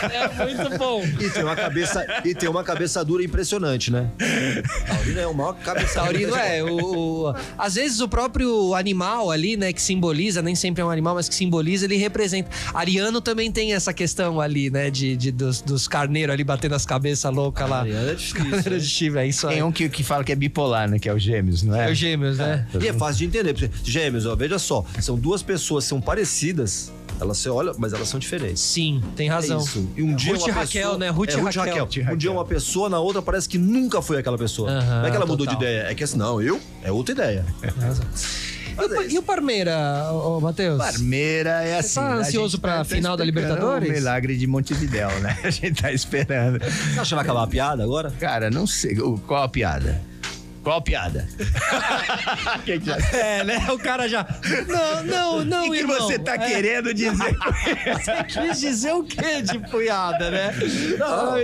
É muito bom. E tem uma cabeça e tem uma cabeça dura impressionante, né? Taurino é o maior cabeça Taurino é, o, o- às vezes o próprio animal ali, né, que simboliza, nem sempre é um animal, mas que simboliza, ele representa. Ariano também tem essa questão ali, né, de, de- dos, dos carneiros ali batendo as cabeças loucas lá. Ariano é difícil, Né? de chifre, é isso aí. Tem um que, que fala que é bipolar, né? Que é o gêmeos, não é? É os gêmeos, né? E é fácil de entender. porque Gêmeos, ó, veja só, são duas pessoas que são parecidas, elas se olham, mas elas são diferentes. Sim, tem razão. É isso. E um dia Ruth uma e Raquel, pessoa- né? Ruth é, e Ruth Raquel. Raquel. Um dia uma pessoa, na outra parece que nunca foi aquela pessoa. Aham, não é que ela mudou total. de ideia, é que assim, não, eu é outra ideia. E o, e o Parmeira, ô, Matheus? Parmeira é assim. tá né? A ansioso gente pra final da Libertadores? O milagre de Montevidéu, né? A gente tá esperando. Você acha que vai acabar a piada agora? Cara, não sei. o- Qual a piada? Qual a piada? que que, É, né? O cara já. Não, não, não, que, que irmão. você tá É, querendo dizer? Você quis dizer o quê de punhada, né? Não,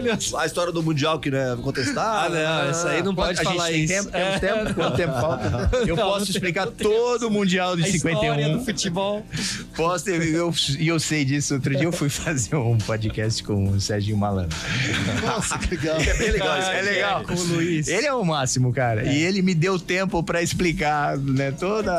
a história do Mundial que né, contestar. Ah, não, isso aí não pode a gente falar tem isso. Tempo, temos É, tempo? Quanto tempo falta? Eu Não, posso não tem- explicar não tem- todo o Mundial de A história 51. do futebol. Posso, eu, eu, e eu sei disso. Outro dia eu fui fazer um podcast com o Serginho Malandro. Nossa, que legal. É bem legal isso. É legal. Com o Luiz. Ele é o máximo, cara. E ele me deu tempo pra explicar, né, toda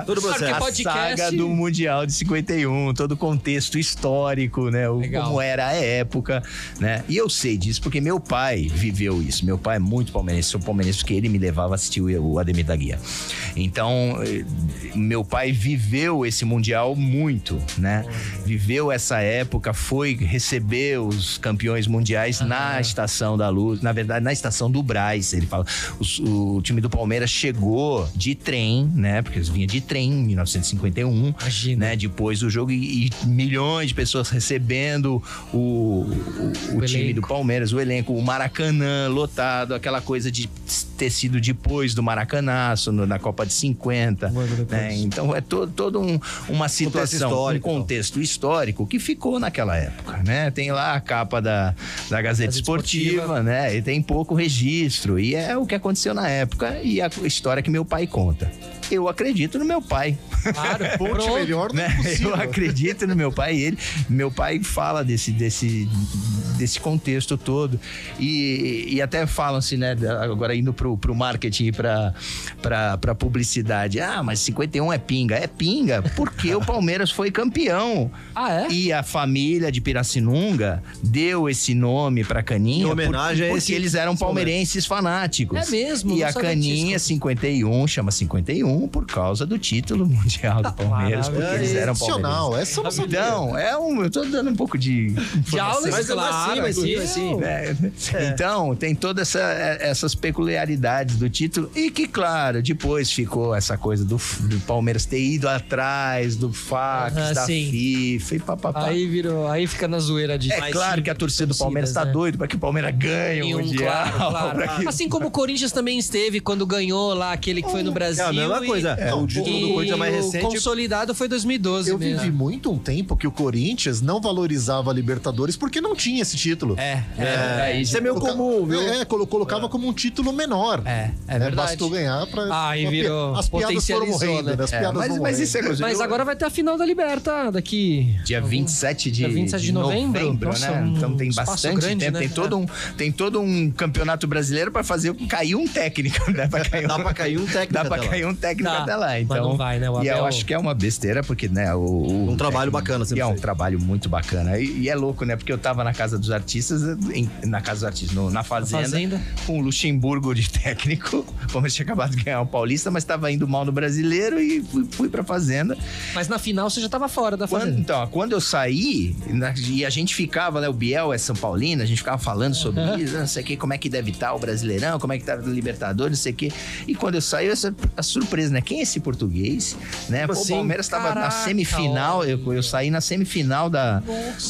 a, Todo a podcast- saga do Mundial de 51, todo o contexto histórico, né, o, como era a época, né? E eu sei disso porque meu pai viveu isso. Meu pai é muito palmeirense, sou palmeirense porque ele me levava a assistir o Ademir da Guia. Então, eh, meu pai viveu esse Mundial muito, né? Viveu essa época, foi receber os campeões mundiais na Estação da Luz, na verdade, na Estação do Braz. Ele fala, os- o, time do Palmeiras chegou de trem, né? Porque eles vinham de trem em 1951, Imagina. né? Depois do jogo e, e milhões de pessoas recebendo o, o, o O time elenco. do Palmeiras, o elenco, o Maracanã lotado, aquela coisa de ter sido depois do Maracanaço, no- na Copa de 50. Um ano depois. né? Então é todo, todo um, uma situação, um histórico, contexto histórico que ficou naquela época, né? Tem lá a capa da, da Gazeta Gazeta Esportiva, Esportiva. né? E tem pouco registro. E é o que aconteceu na época e a história que meu pai conta. Eu acredito no meu pai. Claro, Ponte melhor né? possível. Eu acredito no meu pai. Ele, meu pai fala desse, desse, desse contexto todo e, e até falam assim, né? Agora indo pro, pro marketing e pra, pra, pra publicidade. Ah, mas 51 é pinga. É pinga porque o Palmeiras foi campeão. Ah, é? E a família de Pirassununga deu esse nome pra Caninha Em homenagem porque, a esse- porque eles eram palmeirenses fanáticos. É mesmo, E não a Caninha disso. 51 chama 51 por causa do título mundial do Palmeiras, porque eles eram palmeirenses. Essa eu não sabia. Então, é um, eu tô dando um pouco de De aula, Mas vai claro. sim, vai sim, vai sim. né? Então, tem todas essa, essas peculiaridades do título. E que, claro, depois ficou essa coisa do, do Palmeiras ter ido atrás do fax, Aham, da sim. FIFA e papapá. Aí virou, aí fica na zoeira de É mais claro que a torcida do Palmeiras tá né? doido para que o Palmeiras ganhe o um, Mundial. claro, claro. que- Assim como o Corinthians também esteve quando ganhou lá aquele que foi no Brasil. É a mesma e coisa. É, o título do Corinthians é mais recente. O consolidado foi 2012 Eu mesmo. vivi muito um tempo que o Corinthians não valorizava a Libertadores porque não tinha esse título. É, é, É, isso é meio Coloca- comum, viu? É, colo- colocava como um título menor. é, é né? verdade. Bastou ganhar pra. Ah, e virou- As piadas foram potencializou, morrendo, né? né? As É, piadas mas, mas morrendo. isso é coisa. Mas agora vai ter a final da Liberta daqui. Dia 27 de, Dia 27 de novembro. Nossa, né? um Então tem bastante grande, tempo. né? Tem, todo um, tem todo um campeonato brasileiro pra fazer cair um técnico. Dá pra cair um, Dá pra cair um técnico Dá pra até lá. cair um técnico Dá, até lá. mas Então, não vai, né? O E eu Abel- acho que é uma besteira, porque, né? O, o Um trabalho bacana E é um trabalho muito bacana. E, e é louco, né? Porque eu tava na casa dos artistas, em- na casa dos artistas, no- na fazenda, Fazenda. com o Luxemburgo de técnico. Como ele tinha acabado de ganhar o Paulista, mas tava indo mal no brasileiro e fui, fui pra fazenda. Mas na final você já tava fora da Quando, fazenda. então, quando eu saí, na- e a gente ficava, né? O Biel é São Paulino, a gente ficava falando sobre isso, não sei o que, como é que deve estar o Brasileirão, como é que tá o Libertadores, não sei o que. E quando eu saí, essa a surpresa, né? Quem é esse português? Né? Pô, assim? o Palmeiras tava na semifinal, eu, eu saí na semifinal da,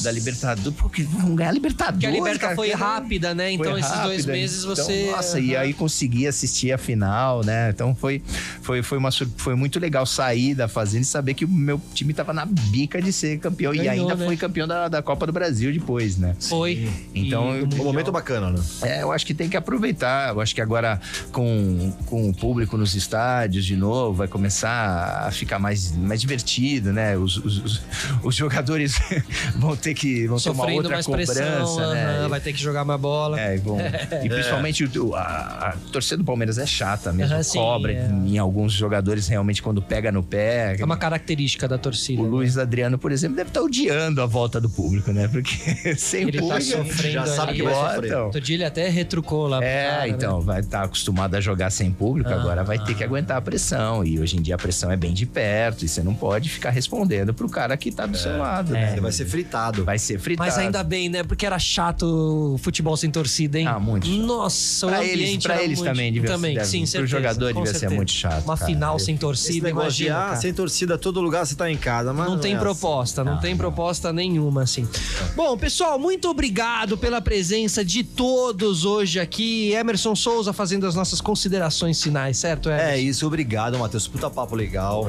da Libertadores. Pô, que vamos ganhar a Libertadores. Porque a Liberta cara, foi rápida, né? Então foi esses dois rápida. meses Então, você. nossa, e aí consegui assistir a final, né? Então foi, foi, foi, uma, sur- foi muito legal sair da fazenda e saber que o meu time tava na bica de ser campeão. e Ganhou, ainda né? foi campeão da, da Copa do Brasil depois, né? Foi. Então, E Um momento bacana, né? É, eu acho que tem que aproveitar. Eu acho que agora, com, com o público nos estádios de novo, vai começar a ficar mais, mais divertido, né? Os, os, os- os jogadores vão ter que vão uma Sofrendo outra mais cobrança, pressão, né? aham, vai ter que jogar mais bola. É, e, bom, e principalmente o- a, a torcida do Palmeiras é chata mesmo, sim, cobra é. em alguns jogadores realmente quando pega no pé. É uma característica da torcida. O né? Luiz Adriano, por exemplo, deve estar odiando a volta do público, né? Porque sem Ele tá público. sofrendo já sabe ali. que vai sofrer. então. Outro dia ele até retrucou lá. É, cara, né? então, vai estar acostumado a jogar sem público, agora vai ter que aguentar a pressão. E hoje em dia a pressão é bem de perto, e você não pode ficar respondendo pro cara que tá do seu lado, né? Ele vai ser fritado. Vai ser fritado. Mas ainda bem, né? Porque era chato o futebol sem torcida, hein? Ah, muito chato. Nossa, Pra o eles- ambiente pra era eles muito... também devia ser- também, deve- sim, pro certeza, jogador com devia ser certeza. muito chato, Uma cara. final sem Esse torcida, imagina, ah, sem torcida, todo lugar você tá em casa. Mas Não tem é assim. proposta, não, tem proposta nenhuma, assim. Bom, pessoal, muito obrigado pela presença de todos hoje aqui. Emerson Souza fazendo as nossas considerações finais, certo? É isso, obrigado, Matheus. Puta papo legal.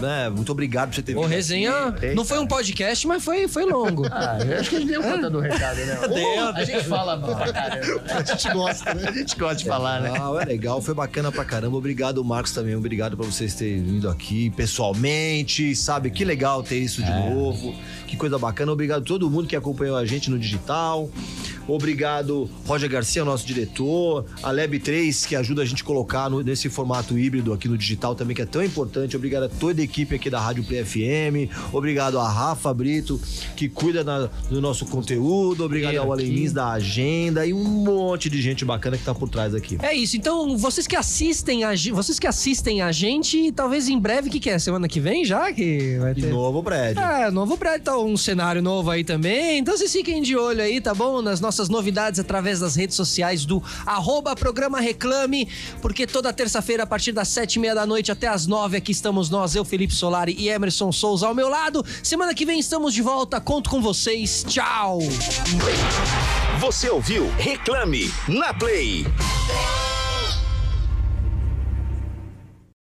Né, muito obrigado por você ter Ô, vindo. resenha, não foi um podcast, mas foi, foi longo. Ah, eu acho que a gente deu conta do recado, né? Deu. a gente fala pra caramba. A gente gosta, né? A gente gosta de falar, né? Ah, é legal, foi bacana pra caramba. Obrigado, Marcos, também. Obrigado pra vocês terem vindo aqui pessoalmente, sabe? Que legal ter isso de novo. Que coisa bacana. Obrigado a todo mundo que acompanhou a gente no digital. Obrigado, Roger Garcia, nosso diretor. A Lab 3, que ajuda a gente a colocar no- nesse formato híbrido aqui no digital também, que é tão importante. Obrigado a toda a equipe aqui da Rádio Play FM. Obrigado a Rafa Brito, que cuida na- do nosso conteúdo. Obrigado ao Aqui. Alemins da agenda e um monte de gente bacana que tá por trás aqui. É isso, então vocês que assistem a vocês que assistem a gente, talvez em breve, o que, que é? Semana que vem já? Que vai ter. novo prédio. É, novo prédio, tá um cenário novo aí também. Então vocês fiquem de olho aí, tá bom? Nas nossas novidades através das redes sociais do arroba programa Reclame, porque toda terça-feira, a partir das sete e meia da noite até as nove, aqui estamos nós, eu, Felipe Solari e Emerson Souza ao meu lado. Semana que vem estamos de volta, conto com vocês. Tchau! Você ouviu Reclame na Play.